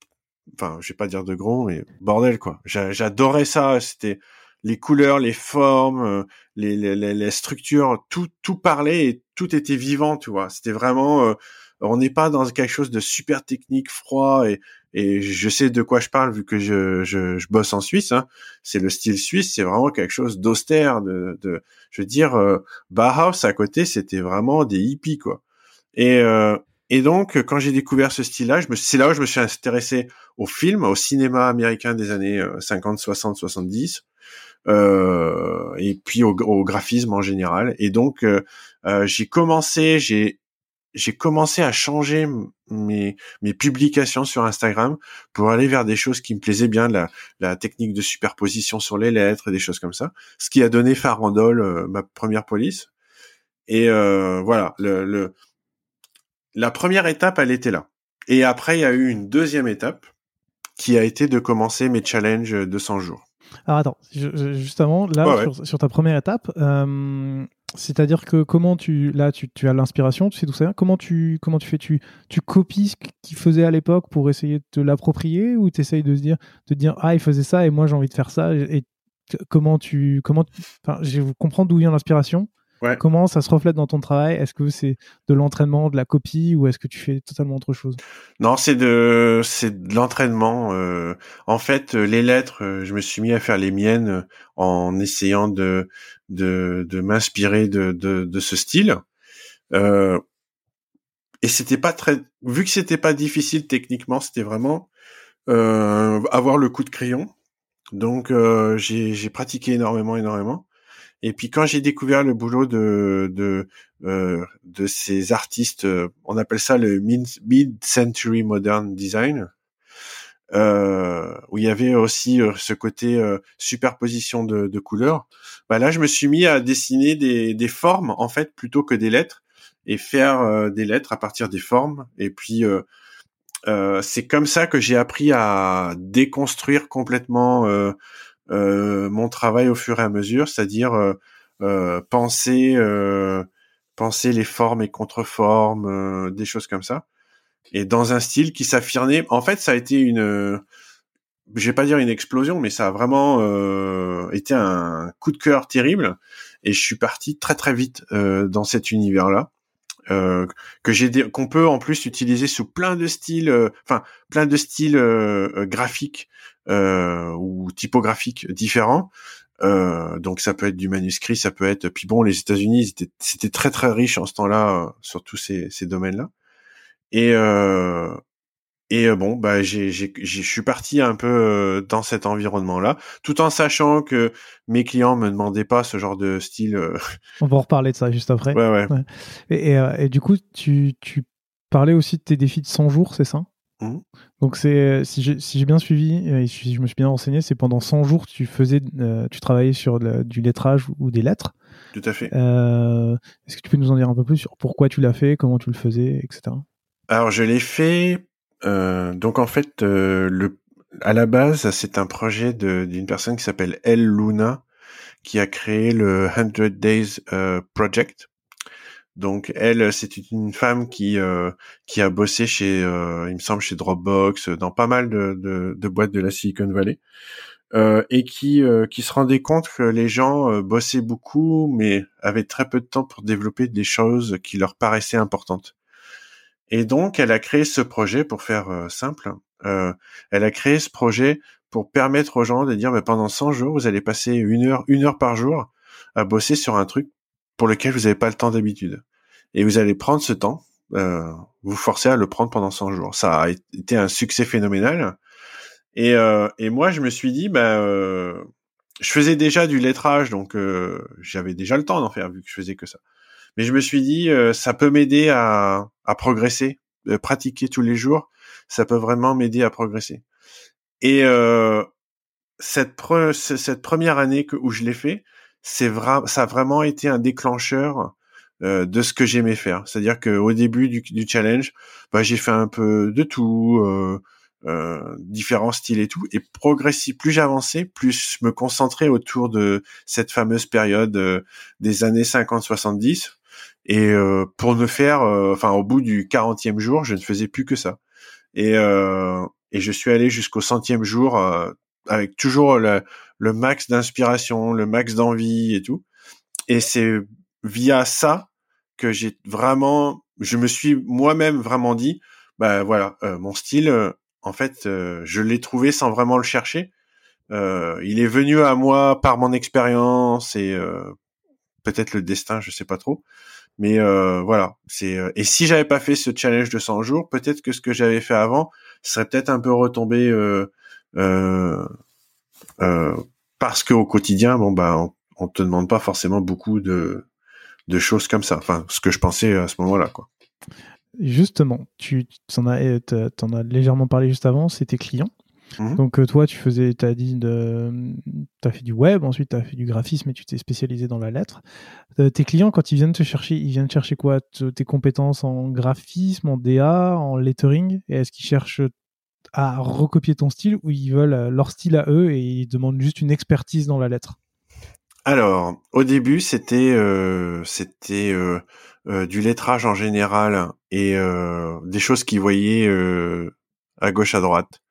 enfin je vais pas dire de gros mais bordel quoi. J'adorais ça. C'était les couleurs, les formes, euh, les, structures, tout, tout parlait et tout était vivant, tu vois. C'était vraiment, euh, on n'est pas dans quelque chose de super technique, froid et, et je sais de quoi je parle vu que je, je, je bosse en Suisse. Hein. C'est le style suisse, c'est vraiment quelque chose d'austère, de, de, je veux dire, euh, Bauhaus à côté, c'était vraiment des hippies quoi. Et euh, et donc, quand j'ai découvert ce style-là, c'est là où je me suis intéressé au film, au cinéma américain des années 50, 60, 70, euh, et puis au, graphisme en général. Et donc euh, euh, j'ai commencé, j'ai j'ai commencé à changer mes, mes publications sur Instagram pour aller vers des choses qui me plaisaient bien, la, la technique de superposition sur les lettres et des choses comme ça. Ce qui a donné Farandole, ma première police. Et euh, voilà, le, le, la première étape, elle était là. Et après, il y a eu une deuxième étape qui a été de commencer mes challenges de 100 jours. Alors attends, justement, là, Sur, ta première étape, euh, c'est-à-dire que comment tu, là, tu, as l'inspiration, tu sais d'où ça vient, comment tu, comment tu fais, tu, tu copies ce qu'il faisait à l'époque pour essayer de te l'approprier ou tu essayes de se dire, de dire, ah, il faisait ça et moi j'ai envie de faire ça et comment tu, comment, enfin, je comprends d'où vient l'inspiration Comment ça se reflète dans ton travail? Est-ce que c'est de l'entraînement, de la copie, ou est-ce que tu fais totalement autre chose? Non, c'est de c'est de l'entraînement. Euh, en fait, euh, les lettres, euh, je me suis mis à faire les miennes en essayant de de, de m'inspirer de, de, de ce style. Euh, et c'était pas très, vu que c'était pas difficile techniquement, c'était vraiment euh, avoir le coup de crayon. Donc j'ai pratiqué énormément, énormément. Et puis quand j'ai découvert le boulot de de euh, de ces artistes, euh, on appelle ça le mid-century modern design, euh, où il y avait aussi euh, ce côté euh, superposition de, couleurs. Bah là, je me suis mis à dessiner des, des formes en fait plutôt que des lettres et faire des lettres à partir des formes. Et puis c'est comme ça que j'ai appris à déconstruire complètement mon travail au fur et à mesure, c'est-à-dire penser penser les formes et contreformes, des choses comme ça et dans un style qui s'affirmait. En fait, ça a été une, je vais pas dire une explosion, mais ça a vraiment euh, été un coup de cœur terrible. Et je suis parti très très vite euh, dans cet univers-là. Euh, que j'ai qu'on peut en plus utiliser sous plein de styles euh, enfin plein de styles euh, graphiques ou typographiques différents. Donc ça peut être du manuscrit ça peut être puis bon les États-Unis c'était très très riche en ce temps-là sur tous ces, ces domaines-là. Et euh, et euh, bon, bah j'ai, j'ai, je suis parti un peu euh, dans cet environnement-là, tout en sachant que mes clients me demandaient pas ce genre de style. Euh. (laughs) On va en reparler de ça juste après. Ouais, ouais. Et, et, du coup, tu, tu parlais aussi de tes défis de 100 jours, c'est ça? Mmh. Donc c'est si j'ai, si j'ai bien suivi et si je me suis bien renseigné, c'est pendant 100 jours tu faisais, tu travaillais sur du lettrage ou des lettres. Tout à fait. est-ce que tu peux nous en dire un peu plus sur pourquoi tu l'as fait, comment tu le faisais, etc. Alors je l'ai fait. Euh, donc en fait, euh, le, à la base, c'est un projet d'une personne qui s'appelle El Luna, qui a créé le 100 Days euh, Project. Donc elle, c'est une femme qui qui a bossé chez, il me semble, chez Dropbox, dans pas mal de, de, de boîtes de la Silicon Valley, et qui qui se rendait compte que les gens bossaient beaucoup, mais avaient très peu de temps pour développer des choses qui leur paraissaient importantes. Et donc, elle a créé ce projet pour faire euh, simple. Euh, elle a créé ce projet pour permettre aux gens de dire, mais pendant 100 jours, vous allez passer une heure, une heure par jour à bosser sur un truc pour lequel vous n'avez pas le temps d'habitude. Et vous allez prendre ce temps, euh, vous forcer à le prendre pendant 100 jours. Ça a été un succès phénoménal. Et, euh, et moi, je me suis dit, bah, euh, je faisais déjà du lettrage, donc euh, j'avais déjà le temps d'en faire vu que je faisais que ça. Mais je me suis dit, euh, ça peut m'aider à, à progresser, euh, pratiquer tous les jours, ça peut vraiment m'aider à progresser. Et euh, cette, cette première année que, où je l'ai fait, c'est ça a vraiment été un déclencheur euh, de ce que j'aimais faire. C'est-à-dire qu'au début du, du challenge, bah, j'ai fait un peu de tout, euh, différents styles et tout. Et progressivement, plus j'avançais, plus je me concentrais autour de cette fameuse période des années 50-70 et euh, pour ne faire, euh, enfin au bout du 40e jour, je ne faisais plus que ça. Et, euh, et je suis allé jusqu'au centième jour avec toujours le, le max d'inspiration, le max d'envie et tout. Et c'est via ça que j'ai vraiment, je me suis moi-même vraiment dit, bah voilà, mon style, en fait, je l'ai trouvé sans vraiment le chercher. il est venu à moi par mon expérience et peut-être le destin, je sais pas trop. Mais euh, voilà, c'est euh, et si j'avais pas fait ce challenge de 100 jours, peut-être que ce que j'avais fait avant serait peut-être un peu retombé euh, parce qu'au quotidien, bon bah on, on, te demande pas forcément beaucoup de de choses comme ça. Enfin, ce que je pensais à ce moment-là, quoi. Justement, tu t'en as, en as légèrement parlé juste avant, c'est tes clients. Mhm. Donc euh, toi, tu faisais, as dit, de, as fait du web, ensuite tu as fait du graphisme et tu t'es spécialisé dans la lettre. Euh, tes clients, quand ils viennent te chercher, ils viennent chercher quoi? Tes compétences en graphisme, en DA, en lettering? Et est-ce qu'ils cherchent à recopier ton style ou ils veulent euh, leur style à eux et ils demandent juste une expertise dans la lettre? Alors, au début, c'était c'était du lettrage en général et des choses qu'ils voyaient à gauche à droite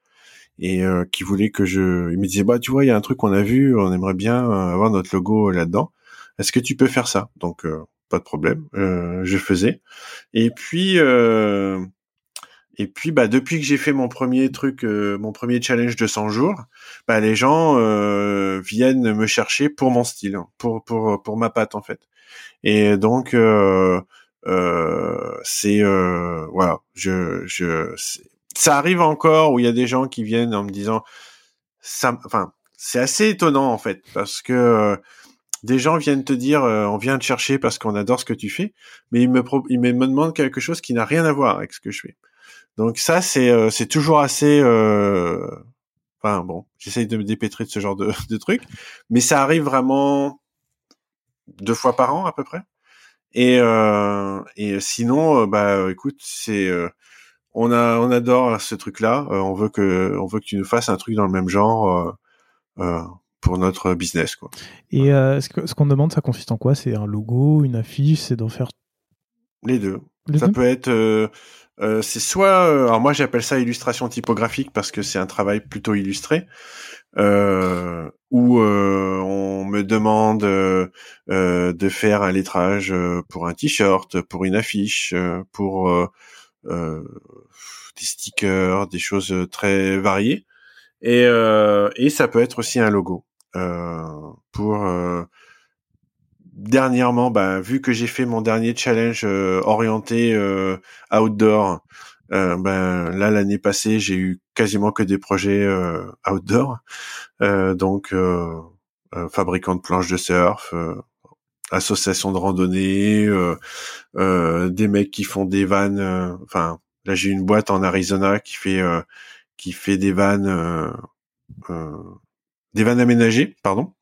et euh, qui voulait que je il me disait bah tu vois il y a un truc qu'on a vu on aimerait bien euh, avoir notre logo là-dedans. Est-ce que tu peux faire ça? Donc euh, pas de problème. Je faisais. Et puis et puis bah depuis que j'ai fait mon premier truc mon premier challenge de 100 jours bah les gens viennent me chercher pour mon style pour pour pour ma patte en fait. Et donc euh, c'est voilà je je ça arrive encore où il y a des gens qui viennent en me disant ça enfin c'est assez étonnant en fait parce que des gens viennent te dire on vient te chercher parce qu'on adore ce que tu fais, mais ils me ils me demandent quelque chose qui n'a rien à voir avec ce que je fais. Donc ça c'est c'est toujours assez Enfin bon, j'essaye de me dépêtrer de ce genre de, (laughs) de trucs, mais ça arrive vraiment deux fois par an à peu près. Et, euh, et sinon, euh, bah écoute, c'est euh, on a on adore ce truc-là. Euh, on veut que on veut que tu nous fasses un truc dans le même genre pour notre business quoi. Et ce qu'on demande, ça consiste en quoi? C'est un logo, une affiche, c'est d'en faire les deux. ça peut être euh, c'est soit, euh, alors moi j'appelle ça illustration typographique parce que c'est un travail plutôt illustré, euh, où on me demande de faire un lettrage pour un t-shirt, pour une affiche, pour des stickers, des choses très variées, et, et ça peut être aussi un logo pour dernièrement, bah, vu que j'ai fait mon dernier challenge euh, orienté euh, outdoor, euh, ben là l'année passée j'ai eu quasiment que des projets outdoor, donc fabricant de planches de surf, association de randonnée, des mecs qui font des vannes. Enfin, là j'ai une boîte en Arizona qui fait qui fait des vannes des vannes aménagées, pardon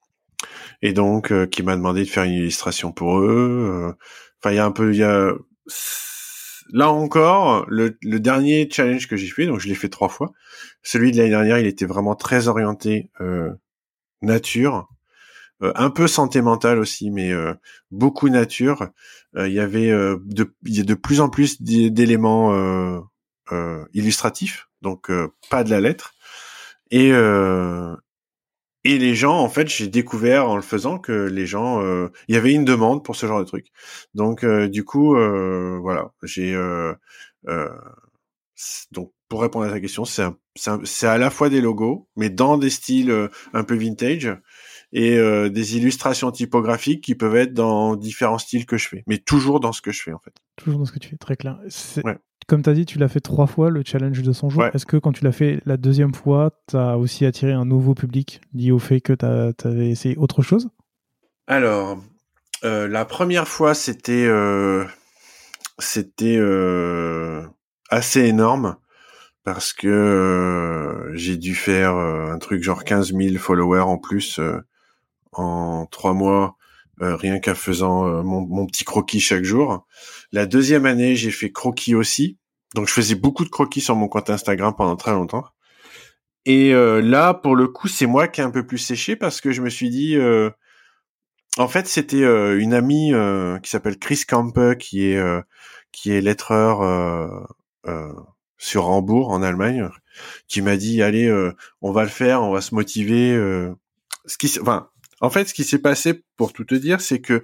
et donc euh, qui m'a demandé de faire une illustration pour eux. Euh, enfin, il y a un peu, il y a là encore le, dernier challenge que j'ai fait, donc je l'ai fait trois fois. Celui de l'année dernière, il était vraiment très orienté euh, nature, euh, un peu santé mentale aussi, mais beaucoup nature. Il y avait de, y a de plus en plus d'éléments illustratifs, donc pas de la lettre. Et, et les gens, en fait, j'ai découvert en le faisant que les gens, euh, il y avait une demande pour ce genre de truc. Donc, euh, du coup, euh, voilà, j'ai donc pour répondre à ta question, c'est à la fois des logos, mais dans des styles un peu vintage et des illustrations typographiques qui peuvent être dans différents styles que je fais, mais toujours dans ce que je fais en fait. Toujours dans ce que tu fais, très clair. Ouais comme tu as dit, tu l'as fait trois fois, le challenge de 100 jours. Est-ce que quand tu l'as fait la deuxième fois, tu as aussi attiré un nouveau public lié au fait que tu avais essayé autre chose? Alors, euh, la première fois, c'était euh, c'était euh, assez énorme parce que j'ai dû faire un truc genre 15 000 followers en plus en trois mois euh, rien qu'à faisant euh, mon, mon, petit croquis chaque jour. La deuxième année, j'ai fait croquis aussi. Donc je faisais beaucoup de croquis sur mon compte Instagram pendant très longtemps. Et euh, là, pour le coup, c'est moi qui ai un peu plus séché parce que je me suis dit, en fait, c'était une amie qui s'appelle Chris Campe, qui est qui est lettreur sur Hambourg en Allemagne, qui m'a dit, allez, on va le faire, on va se motiver. ce qui, enfin, en fait, ce qui s'est passé, pour tout te dire, c'est que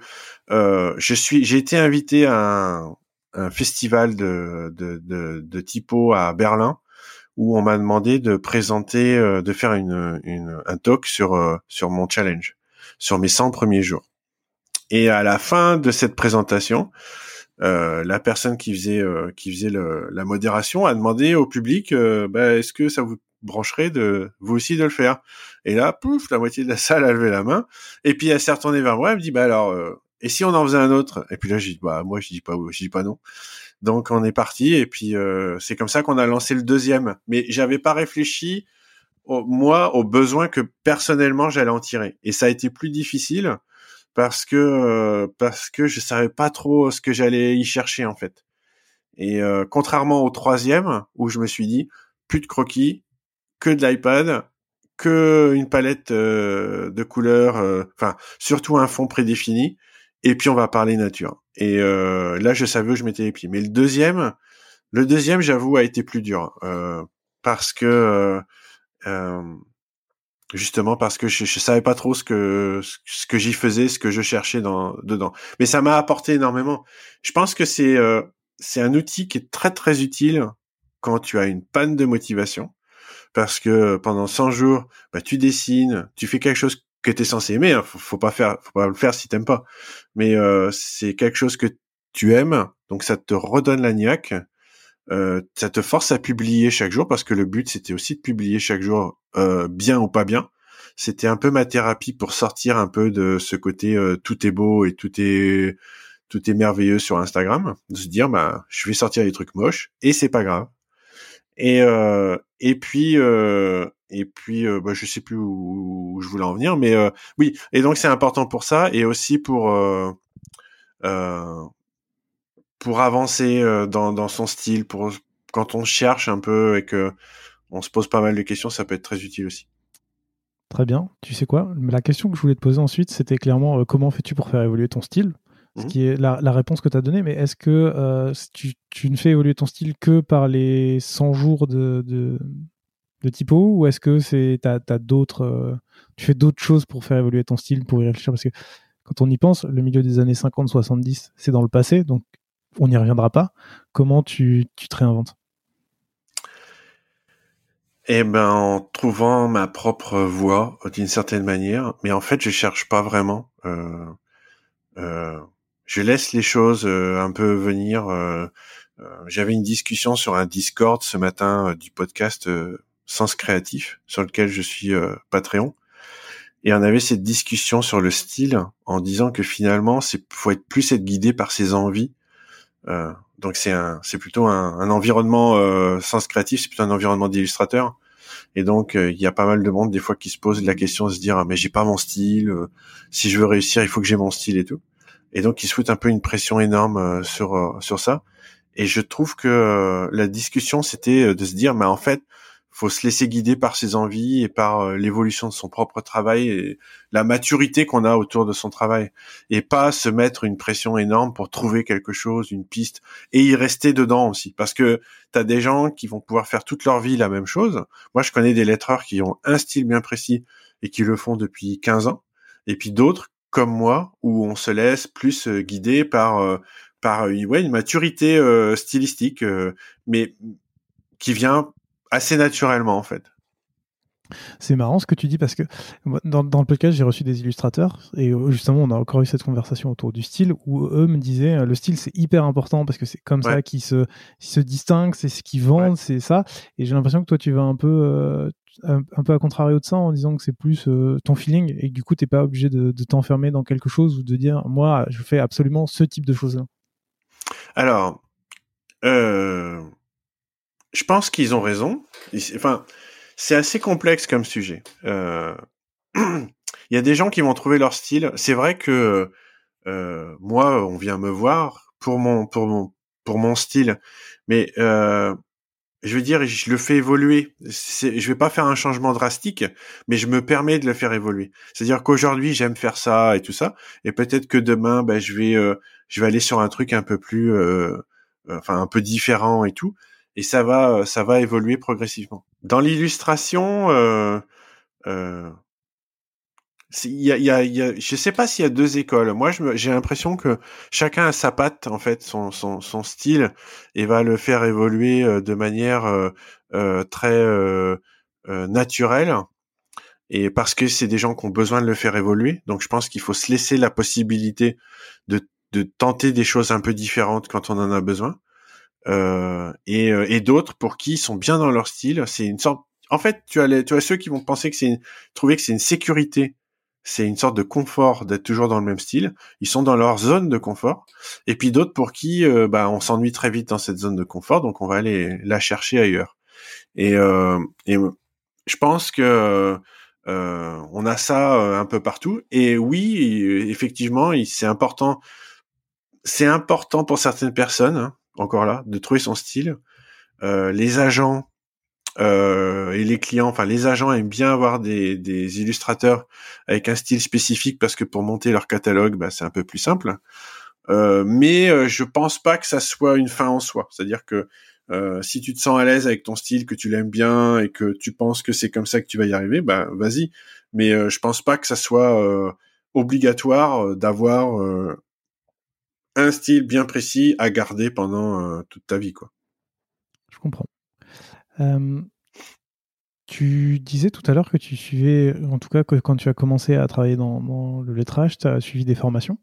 euh, je suis, j'ai été invité à un, festival de, de, de, typo à Berlin où on m'a demandé de présenter, euh, de faire une, un talk sur euh, sur mon challenge, sur mes 100 premiers jours. Et à la fin de cette présentation, euh, la personne qui faisait qui faisait la modération a demandé au public bah, est-ce que ça vous brancherait de vous aussi de le faire? Et là, pouf, la moitié de la salle a levé la main. Et puis elle s'est retournée vers moi, elle me dit, bah alors, euh, et si on en faisait un autre? Et puis là, j'ai dit, bah moi, je dis pas, je dis pas non. Donc on est parti, et puis euh, c'est comme ça qu'on a lancé le deuxième. Mais j'avais pas réfléchi, moi, aux besoins que personnellement j'allais en tirer. Et ça a été plus difficile parce que euh, parce que je savais pas trop ce que j'allais y chercher en fait. Et contrairement au troisième où je me suis dit plus de croquis, que de l'iPad, que une palette euh, de couleurs, euh, enfin surtout un fond prédéfini, et puis on va parler nature. Et euh, là, je savais où je mettais les pieds. Mais le deuxième, le deuxième, j'avoue, a été plus dur parce que justement parce que je, je savais pas trop ce que ce que j'y faisais, ce que je cherchais dans dedans. Mais ça m'a apporté énormément. Je pense que c'est c'est un outil qui est très très utile quand tu as une panne de motivation parce que pendant 100 jours, bah, tu dessines, tu fais quelque chose que tu es censé aimer. Hein. Faut, pas faire, faut pas le faire si t'aimes pas. Mais euh, c'est quelque chose que tu aimes, donc ça te redonne la niaque. Euh, ça te force à publier chaque jour parce que le but c'était aussi de publier chaque jour euh, bien ou pas bien. c'était un peu ma thérapie pour sortir un peu de ce côté tout est beau et tout est tout est merveilleux sur Instagram, de se dire bah je vais sortir des trucs moches et c'est pas grave. Et euh, et puis euh, et puis euh, bah, je sais plus où, je voulais en venir, mais euh, oui. Et donc c'est important pour ça et aussi pour euh, euh, pour avancer dans, dans son style, pour quand on cherche un peu et que on se pose pas mal de questions, ça peut être très utile aussi. Très bien. Tu sais quoi? La question que je voulais te poser ensuite, c'était clairement comment fais-tu pour faire évoluer ton style? Ce mhm. qui est la, réponse que tu as donnée, mais est-ce que euh, tu, ne fais évoluer ton style que par les 100 jours de, de, typo ou est-ce que c'est as, d'autres euh, tu fais d'autres choses pour faire évoluer ton style pour y réfléchir? Parce que quand on y pense le milieu des années 50 70 c'est dans le passé donc on n'y reviendra pas comment tu, tu te réinventes? Eh ben, en trouvant ma propre voix d'une certaine manière, mais en fait, je cherche pas vraiment. Euh, euh, je laisse les choses euh, un peu venir. Euh, euh, j'avais une discussion sur un Discord ce matin du podcast Sens Créatif, sur lequel je suis Patreon. Et on avait cette discussion sur le style en disant que finalement, c'est faut être plus être guidé par ses envies. Donc c'est un, c'est plutôt un, environnement sens créatif, c'est plutôt un environnement d'illustrateur. Et donc il y a pas mal de monde des fois qui se pose la question de se dire ah, mais j'ai pas mon style. si je veux réussir, il faut que j'ai mon style et tout et donc ils se un peu une pression énorme euh, sur euh, sur ça. Et je trouve que euh, la discussion c'était de se dire, mais en fait, faut se laisser guider par ses envies et par l'évolution de son propre travail et la maturité qu'on a autour de son travail et pas se mettre une pression énorme pour trouver quelque chose, une piste et y rester dedans aussi parce que tu as des gens qui vont pouvoir faire toute leur vie la même chose. Moi, je connais des lettreurs qui ont un style bien précis et qui le font depuis 15 ans et puis d'autres comme moi où on se laisse plus euh, guider par euh, par euh, ouais, une maturité stylistique, mais qui vient assez naturellement en fait. C'est marrant ce que tu dis parce que dans, dans le podcast, j'ai reçu des illustrateurs et justement, on a encore eu cette conversation autour du style où eux me disaient le style c'est hyper important parce que c'est comme ça qu'ils se, se distinguent, c'est ce qu'ils vendent, c'est ça. Et j'ai l'impression que toi, tu vas un peu, un, peu à contrario de ça en disant que c'est plus euh, ton feeling et que du coup t'es pas obligé de, t'enfermer dans quelque chose ou de dire moi je fais absolument ce type de choses là. Alors, euh, je pense qu'ils ont raison. Enfin, c'est assez complexe comme sujet. Euh, (clears throat) il y a des gens qui vont trouver leur style. C'est vrai que moi, on vient me voir pour mon pour mon pour mon style, mais je veux dire, je le fais évoluer. Je vais pas faire un changement drastique, mais je me permets de le faire évoluer. C'est-à-dire qu'aujourd'hui, j'aime faire ça et tout ça, et peut-être que demain, ben, je vais, euh, je vais aller sur un truc un peu plus, euh, euh, enfin, un peu différent et tout, et ça va, ça va évoluer progressivement. Dans l'illustration, euh, il y a, y a, y a, je sais pas s'il y a deux écoles. Moi, j'ai l'impression que chacun a sa patte, en fait, son, son, son style, et va le faire évoluer euh, de manière euh, euh, très euh, naturelle. Et parce que c'est des gens qui ont besoin de le faire évoluer. Donc, je pense qu'il faut se laisser la possibilité de, de tenter des choses un peu différentes quand on en a besoin. et, et d'autres pour qui ils sont bien dans leur style. C'est une sorte. En fait, tu as, les, tu as ceux qui vont penser que c'est trouver que c'est une sécurité c'est une sorte de confort d'être toujours dans le même style. Ils sont dans leur zone de confort. Et puis d'autres pour qui euh, bah, on s'ennuie très vite dans cette zone de confort, donc on va aller la chercher ailleurs. Et, euh, je pense que euh, on a ça un peu partout. Et oui, effectivement, c'est important. C'est important pour certaines personnes, hein, encore là, de trouver son style. les agents euh, et les clients, enfin les agents aiment bien avoir des, des, illustrateurs avec un style spécifique parce que pour monter leur catalogue, bah, c'est un peu plus simple. Euh, mais euh, je pense pas que ça soit une fin en soi. C'est-à-dire que euh, si tu te sens à l'aise avec ton style, que tu l'aimes bien et que tu penses que c'est comme ça que tu vas y arriver, bah vas-y. Mais euh, je pense pas que ça soit obligatoire d'avoir un style bien précis à garder pendant toute ta vie, quoi. Je comprends. Euh, tu disais tout à l'heure que tu suivais, en tout cas que quand tu as commencé à travailler dans, le lettrage, tu as suivi des formations.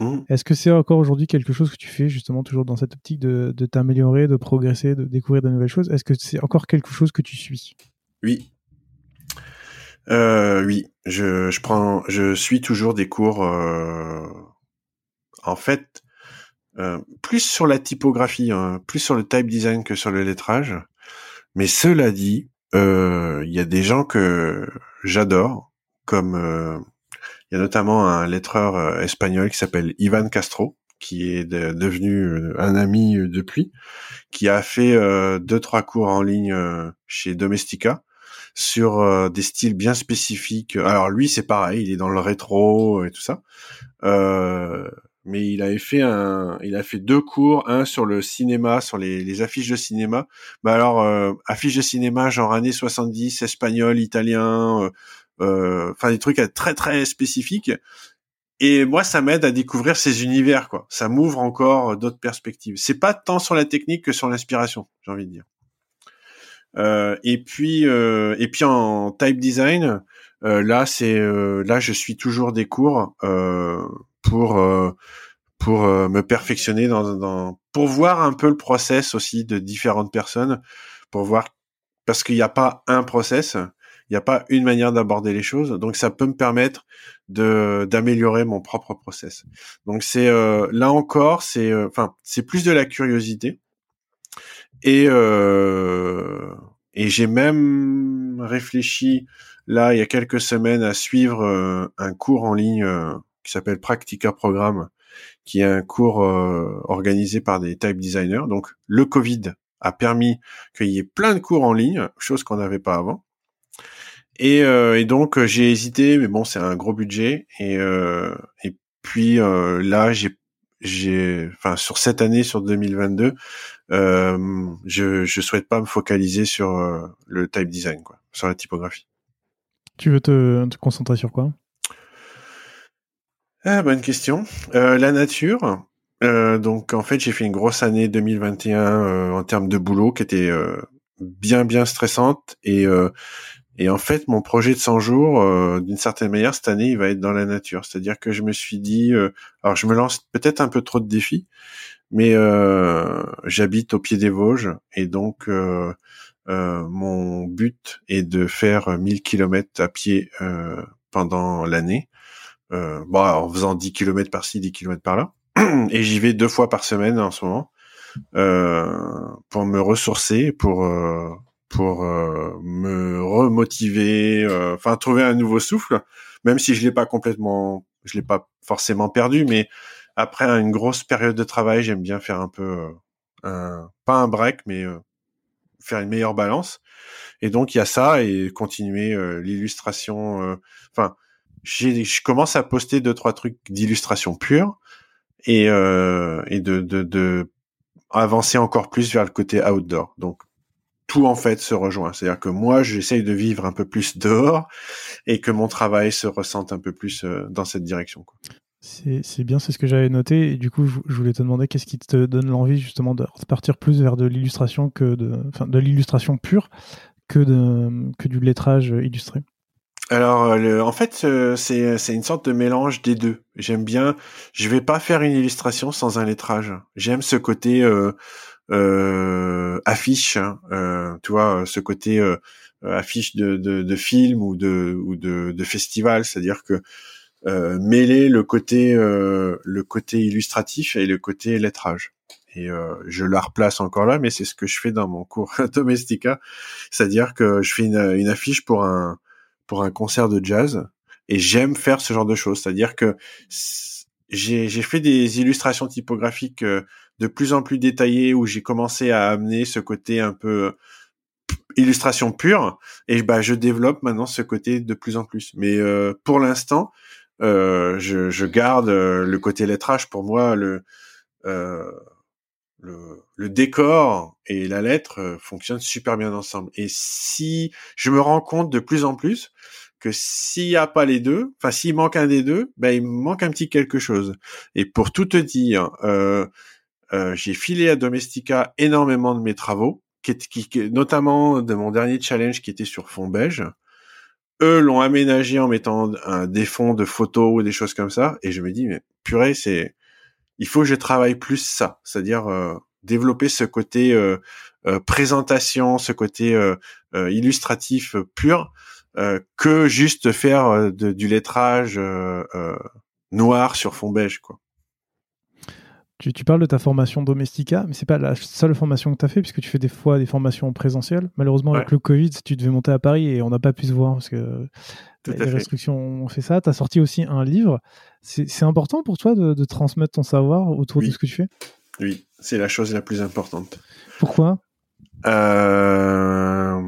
Mmh. Est-ce que c'est encore aujourd'hui quelque chose que tu fais justement toujours dans cette optique de, t'améliorer, de progresser, de découvrir de nouvelles choses? Est-ce que c'est encore quelque chose que tu suis? Oui. euh, Oui, je, je prends, je suis toujours des cours. en fait, plus sur la typographie, hein, plus sur le type design que sur le lettrage. Mais cela dit, il y a des gens que j'adore, comme il y a notamment un lettreur espagnol qui s'appelle Ivan Castro, qui est devenu euh, un ami euh, depuis, qui a fait euh, deux trois cours en ligne chez Domestika sur des styles bien spécifiques. Alors lui, c'est pareil, il est dans le rétro et tout ça. Mais il avait fait un, il a fait deux cours, un sur le cinéma, sur les, les affiches de cinéma. Bah alors affiches de cinéma genre années 70, espagnol, italien, enfin des trucs très très spécifiques et moi, ça m'aide à découvrir ces univers, quoi. Ça m'ouvre encore euh, d'autres perspectives. C'est pas tant sur la technique que sur l'inspiration, j'ai envie de dire. Euh, et puis, euh, et puis en type design, euh, là, c'est euh, là, je suis toujours des cours pour pour me perfectionner dans, dans, pour voir un peu le process aussi de différentes personnes, pour voir parce qu'il n'y a pas un process il n'y a pas une manière d'aborder les choses, donc ça peut me permettre de d'améliorer mon propre process. Donc c'est euh, là encore, c'est euh, enfin c'est plus de la curiosité et euh, et j'ai même réfléchi là il y a quelques semaines à suivre euh, un cours en ligne qui s'appelle Practica Programme, qui est un cours organisé par des type designers. Donc le Covid a permis qu'il y ait plein de cours en ligne, chose qu'on n'avait pas avant. Et, euh, et donc euh, j'ai hésité, mais bon, c'est un gros budget. Et, euh, et puis euh, là, j'ai, j'ai, enfin sur cette année, sur 2022, euh, je, je souhaite pas me focaliser sur euh, le type design, quoi, sur la typographie. Tu veux te, te concentrer sur quoi? Ah, Bonne question. la nature. donc en fait, j'ai fait une grosse année 2021 en termes de boulot qui était bien bien stressante et et en fait, mon projet de 100 jours, euh, d'une certaine manière, cette année, il va être dans la nature. C'est-à-dire que je me suis dit, euh, alors je me lance peut-être un peu trop de défis, mais euh, j'habite au pied des Vosges et donc mon but est de faire 1000 km à pied pendant l'année, bon, en faisant 10 km par-ci, 10 km par-là. (clears throat) Et j'y vais deux fois par semaine en ce moment pour me ressourcer, pour pour euh, me remotiver, euh, enfin trouver un nouveau souffle, même si je l'ai pas complètement, je l'ai pas forcément perdu, mais après une grosse période de travail, j'aime bien faire un peu euh, un, pas un break, mais faire une meilleure balance. Et donc il y a ça et continuer l'illustration. Enfin, je commence à poster deux trois trucs d'illustration pure et et de, avancer encore plus vers le côté outdoor. Donc tout en fait se rejoint. C'est-à-dire que moi, j'essaye de vivre un peu plus dehors et que mon travail se ressente un peu plus euh, dans cette direction. C'est bien, c'est ce que j'avais noté. Et du coup, je voulais te demander qu'est-ce qui te donne l'envie justement de partir plus vers de l'illustration que de, enfin, de l'illustration pure que que du lettrage illustré? Alors, euh, en fait, euh, c'est c'est une sorte de mélange des deux. J'aime bien. Je vais pas faire une illustration sans un lettrage. J'aime ce côté euh, affiche, hein, euh, tu vois, ce côté euh, affiche de, de, de, film ou de ou de, de festival, c'est-à-dire que euh, mêler le côté euh, le côté illustratif et le côté lettrage. Et euh, je la replace encore là, mais c'est ce que je fais dans mon cours (laughs) Domestica, c'est-à-dire que je fais une, une, affiche pour un pour un concert de jazz et j'aime faire ce genre de choses, c'est-à-dire que j'ai fait des illustrations typographiques de plus en plus détaillé où j'ai commencé à amener ce côté un peu euh, illustration pure et bah je développe maintenant ce côté de plus en plus. Mais euh, pour l'instant, euh, je, je, garde euh, le côté lettrage pour moi le le, le, décor et la lettre fonctionnent super bien ensemble. Et si je me rends compte de plus en plus que s'il n'y a pas les deux, enfin s'il manque un des deux, ben il manque un petit quelque chose. Et pour tout te dire, euh, euh, j'ai filé à Domestika énormément de mes travaux, qui, qui, notamment de mon dernier challenge qui était sur fond beige. Eux l'ont aménagé en mettant un, des fonds de photos ou des choses comme ça, et je me dis mais purée c'est, il faut que je travaille plus ça, c'est-à-dire euh, développer ce côté euh, euh présentation, ce côté illustratif pur que juste faire du lettrage noir sur fond beige, quoi. Tu, tu, parles de ta formation Domestica, mais c'est pas la seule formation que tu as fait, puisque tu fais des fois des formations présentielles. Malheureusement, avec le Covid, tu devais monter à Paris et on n'a pas pu se voir parce que les restrictions ont fait ça. Tu as sorti aussi un livre. C'est important pour toi de, de, transmettre ton savoir autour de ce que tu fais? Oui, c'est la chose la plus importante. Pourquoi? Euh...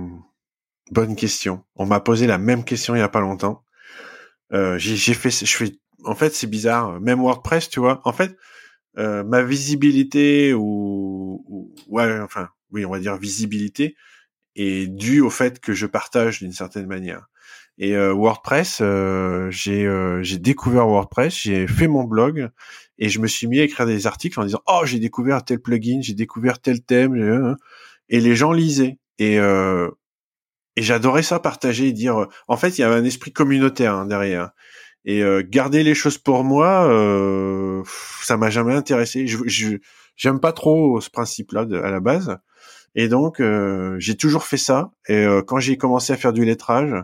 Bonne question. On m'a posé la même question il y a pas longtemps. Euh, j'ai fait, je fais, en fait, c'est bizarre. Même WordPress, tu vois. En fait, euh, ma visibilité ou, ou, ouais, enfin, oui, on va dire visibilité est due au fait que je partage d'une certaine manière. Et euh, WordPress, euh, j'ai euh, découvert WordPress, j'ai fait mon blog et je me suis mis à écrire des articles en disant oh j'ai découvert tel plugin, j'ai découvert tel thème et les gens lisaient. Et et j'adorais ça partager et dire en fait il y avait un esprit communautaire hein, derrière. Et garder les choses pour moi ça m'a jamais intéressé. J'aime pas trop ce principe là à la base. Et donc j'ai toujours fait ça. Et quand j'ai commencé à faire du lettrage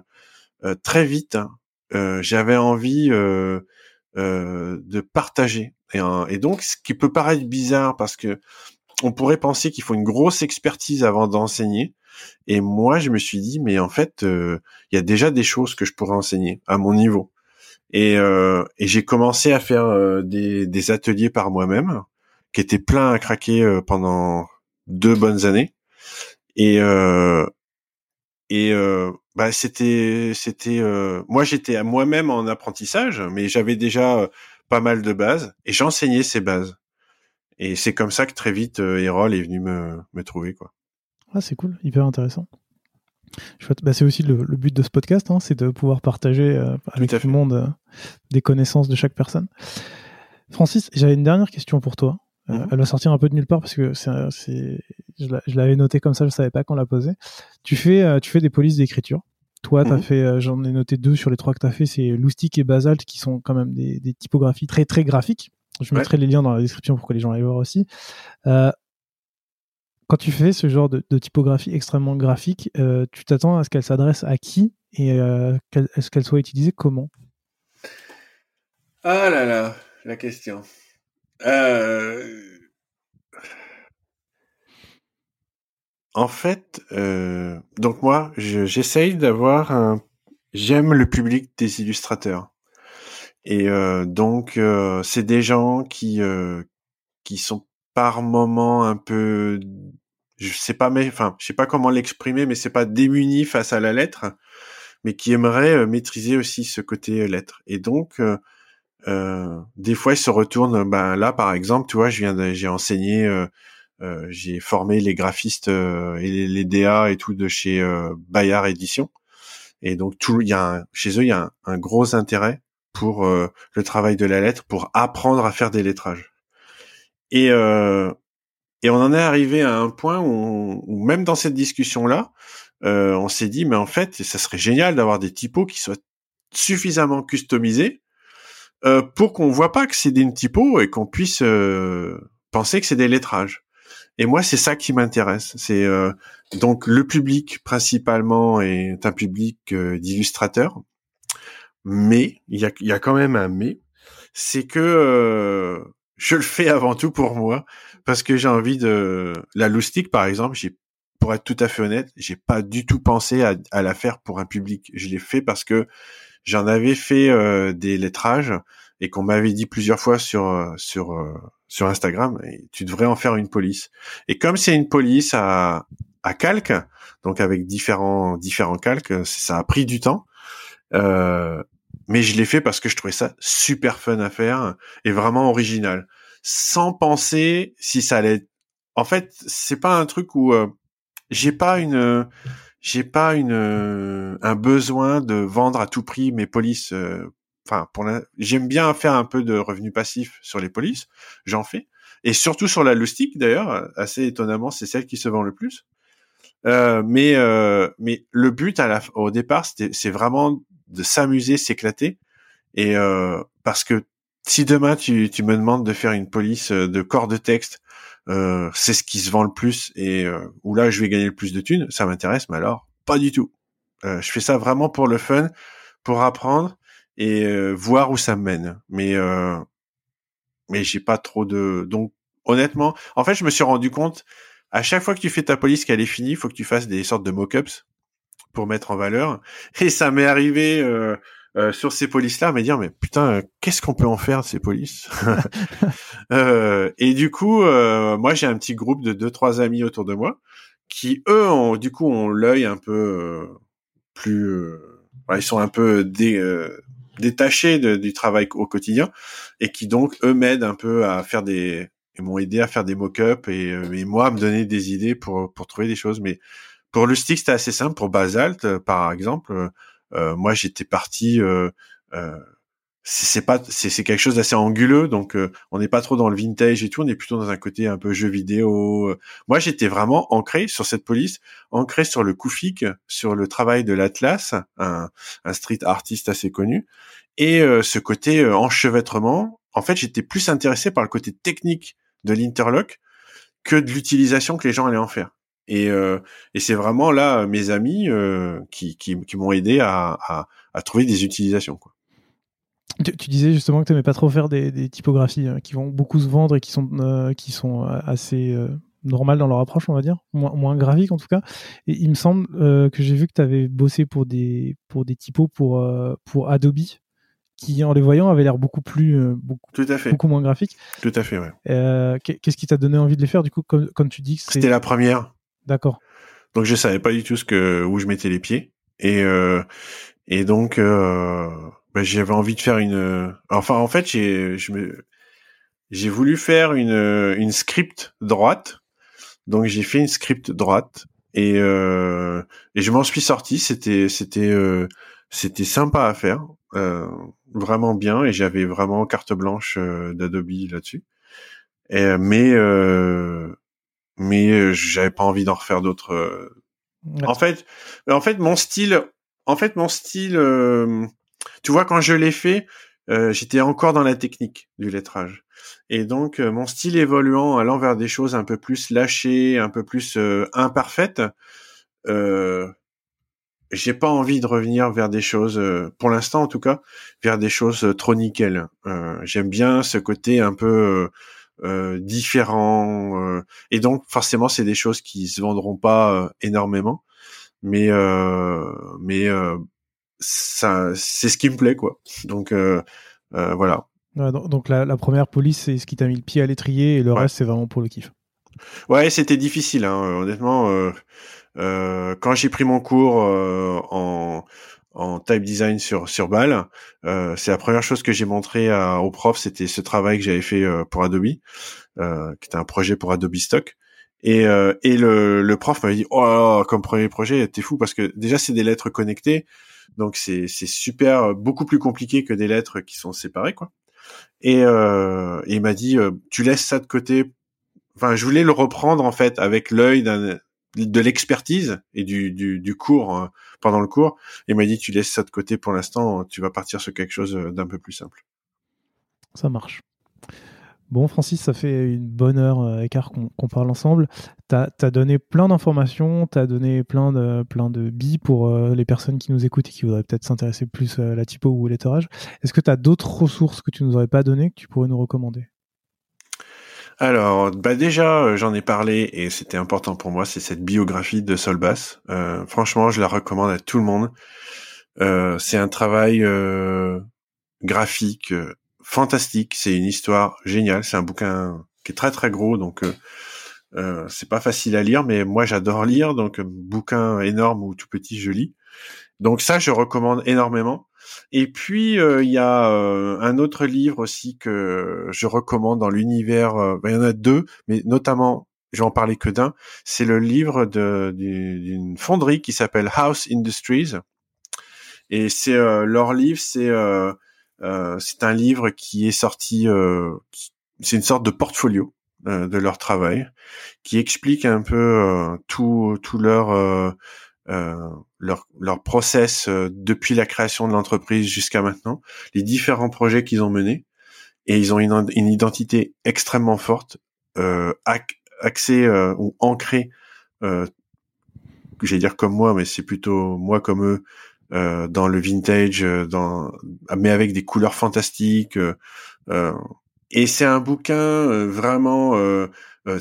euh, très vite, hein, euh, j'avais envie euh, de partager. Et, donc, ce qui peut paraître bizarre parce que on pourrait penser qu'il faut une grosse expertise avant d'enseigner. Et moi, je me suis dit, mais en fait, il y a déjà des choses que je pourrais enseigner à mon niveau. Et, et j'ai commencé à faire des, des, ateliers par moi-même, qui étaient pleins à craquer pendant deux bonnes années. Et, et euh, bah c'était c'était euh, moi j'étais à moi-même en apprentissage, mais j'avais déjà euh, pas mal de bases et j'enseignais ces bases. Et c'est comme ça que très vite Erol est venu me, me trouver quoi. Ah c'est cool, hyper intéressant. Bah, c'est aussi le, but de ce podcast, hein, c'est de pouvoir partager avec tout, le monde des connaissances de chaque personne. Francis, j'avais une dernière question pour toi. Mhm. Elle va sortir un peu de nulle part parce que c'est, je l'avais noté comme ça, je savais pas qu'on la. Tu fais, euh, tu fais des polices d'écriture. Toi, t'as mhm. fait, euh, j'en ai noté deux sur les trois que tu as fait, c'est Loustic et Basalt qui sont quand même des, des typographies très très graphiques. Je mettrai les liens dans la description pour que les gens aillent voir aussi. Euh, quand tu fais ce genre de, de typographie extrêmement graphique, euh, tu t'attends à ce qu'elle s'adresse à qui et euh, est-ce qu'elle soit utilisée comment? Ah là là, la question. Euh, en fait, euh, donc moi, j'essaye d'avoir un. J'aime le public des illustrateurs. Et euh, donc, c'est des gens qui qui sont par moments un peu, je sais pas, mais enfin, je sais pas comment l'exprimer, mais c'est pas démunis face à la lettre, mais qui aimeraient maîtriser aussi ce côté lettre. Et donc, euh, des fois, ils se retournent. Ben là, par exemple, tu vois, je viens, j'ai enseigné, euh, euh, j'ai formé les graphistes et les, DA et tout de chez Bayard Édition. Et donc, tout, il y a chez eux, il y a un, gros intérêt pour le travail de la lettre, pour apprendre à faire des lettrages. Et et on en est arrivé à un point où, où même dans cette discussion-là, on s'est dit, mais en fait, ça serait génial d'avoir des typos qui soient suffisamment customisés euh, pour qu'on voit pas que c'est des typos et qu'on puisse euh, penser que c'est des lettrages. Et moi, c'est ça qui m'intéresse. C'est euh, donc le public principalement est un public d'illustrateurs, mais il y a, y a, quand même un mais, c'est que je le fais avant tout pour moi parce que j'ai envie de la loustique par exemple. J'ai pour être tout à fait honnête, j'ai pas du tout pensé à, à la faire pour un public. Je l'ai fait parce que j'en avais fait euh, des lettrages et qu'on m'avait dit plusieurs fois sur euh, sur euh, sur Instagram, et tu devrais en faire une police. Et comme c'est une police à à calque, donc avec différents différents calques, ça a pris du temps. mais je l'ai fait parce que je trouvais ça super fun à faire et vraiment original, sans penser si ça allait. En fait, c'est pas un truc où j'ai pas une j'ai pas une euh, un besoin de vendre à tout prix mes polices. Euh, enfin, pour j'aime bien faire un peu de revenus passifs sur les polices, j'en fais, et surtout sur la loustique d'ailleurs. Assez étonnamment, c'est celle qui se vend le plus. Euh, mais euh, mais le but à la, au départ, c'est vraiment de s'amuser, s'éclater, et parce que si demain tu, tu me demandes de faire une police de corps de texte euh, c'est ce qui se vend le plus et euh, où là je vais gagner le plus de thunes, ça m'intéresse, mais alors pas du tout. je fais ça vraiment pour le fun, pour apprendre et voir où ça me mène. Mais mais j'ai pas trop de donc honnêtement, en fait, je me suis rendu compte à chaque fois que tu fais ta police qu'elle est finie, il faut que tu fasses des sortes de mock-ups pour mettre en valeur. Et ça m'est arrivé euh, euh, sur ces polices-là, me dire mais putain, qu'est-ce qu'on peut en faire de ces polices (laughs) euh, Et du coup, moi j'ai un petit groupe de deux trois amis autour de moi qui eux ont du coup ont l'œil un peu plus, ils sont un peu dé, détachés du travail au quotidien et qui donc eux m'aident un peu à faire des ils m'ont aidé à faire des mock-ups et, et, moi à me donner des idées pour pour trouver des choses mais pour le stick, c'était assez simple. Pour Basalt, euh, par exemple, euh, euh, moi j'étais parti. c'est pas, c'est quelque chose d'assez anguleux, donc on n'est pas trop dans le vintage et tout. On est plutôt dans un côté un peu jeu vidéo. Moi, j'étais vraiment ancré sur cette police, ancré sur le Koufik, sur le travail de l'Atlas, un, un street artiste assez connu, et ce côté enchevêtrement. En fait, j'étais plus intéressé par le côté technique de l'interlock que de l'utilisation que les gens allaient en faire. Et, euh, et c'est vraiment là mes amis euh, qui, qui, qui m'ont aidé à, à, à, trouver des utilisations. Quoi. Tu, tu disais justement que tu n'aimais pas trop faire des, des typographies hein, qui vont beaucoup se vendre et qui sont, euh, qui sont assez euh, normales dans leur approche, on va dire, moins, moins graphiques en tout cas. Et il me semble euh, que j'ai vu que tu avais bossé pour des, pour des typos pour, pour Adobe qui, en les voyant, avaient l'air beaucoup plus, beaucoup, Tout à fait. beaucoup moins graphiques. Tout à fait, ouais. Euh, Qu'est-ce qui t'a donné envie de les faire, du coup, comme, comme tu dis C'était la première. D'accord. Donc je savais pas du tout ce que où je mettais les pieds et euh, et donc euh, bah, j'avais envie de faire une. Enfin en fait j'ai je me j'ai voulu faire une une script droite. Donc j'ai fait une script droite et euh, et je m'en suis sorti. C'était c'était euh, c'était sympa à faire, euh, vraiment bien et j'avais vraiment carte blanche euh, d'Adobe là-dessus. Et, mais mais euh, j'avais pas envie d'en refaire d'autres. Euh. En fait, en fait, mon style, en fait, mon style, euh, tu vois, quand je l'ai fait, j'étais encore dans la technique du lettrage. Et donc, mon style évoluant, allant vers des choses un peu plus lâchées, un peu plus imparfaites, euh, j'ai pas envie de revenir vers des choses, pour l'instant en tout cas, vers des choses trop nickel. J'aime bien ce côté un peu euh, différents euh, et donc forcément c'est des choses qui se vendront pas euh, énormément mais mais ça c'est ce qui me plaît quoi. Donc voilà. Donc la, la, première police c'est ce qui t'a mis le pied à l'étrier et le reste c'est vraiment pour le kiff. Ouais c'était difficile hein, honnêtement quand j'ai pris mon cours en en type design sur sur Ball. Euh, c'est la première chose que j'ai montré à, au prof, c'était ce travail que j'avais fait euh, pour Adobe, euh, qui était un projet pour Adobe Stock. Et, euh, et le, le prof m'avait dit oh comme premier projet t'es fou parce que déjà c'est des lettres connectées donc c'est c'est super beaucoup plus compliqué que des lettres qui sont séparées quoi et, et il m'a dit tu laisses ça de côté enfin je voulais le reprendre en fait avec l'œil d'un de l'expertise et du, du, cours euh, pendant le cours. Il m'a dit tu laisses ça de côté pour l'instant, tu vas partir sur quelque chose euh, d'un peu plus simple. Ça marche. Bon, Francis, ça fait une bonne heure euh, écart qu'on parle ensemble. Tu as, donné plein d'informations, tu as donné plein de, plein de billes pour les personnes qui nous écoutent et qui voudraient peut-être s'intéresser plus à la typo ou au lettrage. Est-ce que tu as d'autres ressources que tu nous aurais pas données que tu pourrais nous recommander? Alors, bah déjà, euh, j'en ai parlé et c'était important pour moi, c'est cette biographie de Solbass. Euh, franchement, je la recommande à tout le monde. Euh, c'est un travail graphique fantastique. C'est une histoire géniale. C'est un bouquin qui est très très gros, donc c'est pas facile à lire, mais moi j'adore lire. Donc, bouquin énorme ou tout petit, je lis. Donc ça, je recommande énormément. Et puis euh, il y a euh, un autre livre aussi que je recommande dans l'univers. Euh, ben, il y en a deux, mais notamment, je vais en parler que d'un. C'est le livre d'une fonderie qui s'appelle House Industries. Et c'est leur livre, c'est c'est un livre qui est sorti. c'est une sorte de portfolio de leur travail qui explique un peu tout tout leur euh, leur, leur process euh, depuis la création de l'entreprise jusqu'à maintenant, les différents projets qu'ils ont menés, et ils ont une, une identité extrêmement forte, euh, axée euh, ou ancrée j'allais dire comme moi, mais c'est plutôt moi comme eux, euh, dans le vintage, euh, dans, mais avec des couleurs fantastiques. Euh, et c'est un bouquin vraiment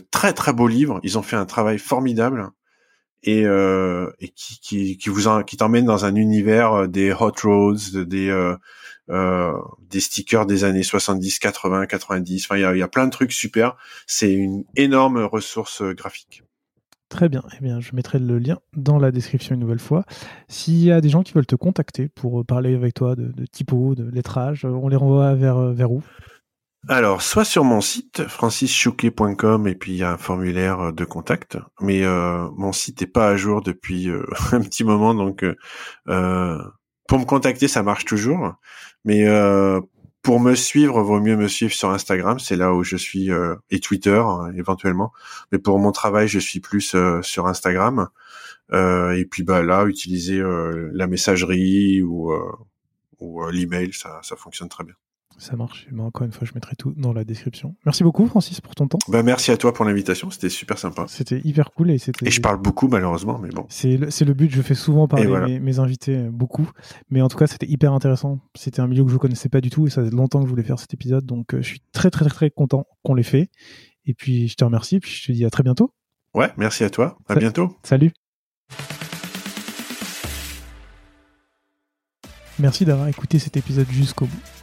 très très beau livre. Ils ont fait un travail formidable et, et qui, qui, qui vous qui t'emmène dans un univers des hot roads, des des stickers des années 70, 80, 90. Enfin, il y a, plein de trucs super. C'est une énorme ressource graphique. Très bien. Eh bien, je mettrai le lien dans la description une nouvelle fois. S'il y a des gens qui veulent te contacter pour parler avec toi de, typo, de lettrage, on les renvoie vers, vers où? Alors, soit sur mon site, francischouquet.com, et puis il y a un formulaire de contact. Mais euh, mon site n'est pas à jour depuis euh, (laughs) un petit moment, donc euh, pour me contacter, ça marche toujours. Mais pour me suivre, vaut mieux me suivre sur Instagram, c'est là où je suis euh, et Twitter hein, éventuellement. Mais pour mon travail, je suis plus euh, sur Instagram. Euh, et puis bah là, utiliser la messagerie ou ou l'email, ça fonctionne très bien. Ça marche. Mais encore une fois, je mettrai tout dans la description. Merci beaucoup, Francis, pour ton temps. Bah, merci à toi pour l'invitation. C'était super sympa. C'était hyper cool. Et, et je parle beaucoup, malheureusement, mais bon. C'est le, le, but. Je fais souvent parler mes, invités euh, beaucoup. Mais en tout cas, c'était hyper intéressant. C'était un milieu que je connaissais pas du tout. Et ça fait longtemps que je voulais faire cet épisode. Donc, euh, je suis très, très, très, content qu'on l'ait fait. Et puis, je te remercie. Et puis, je te dis à très bientôt. Ouais, merci à toi. À bientôt. Salut. Merci d'avoir écouté cet épisode jusqu'au bout.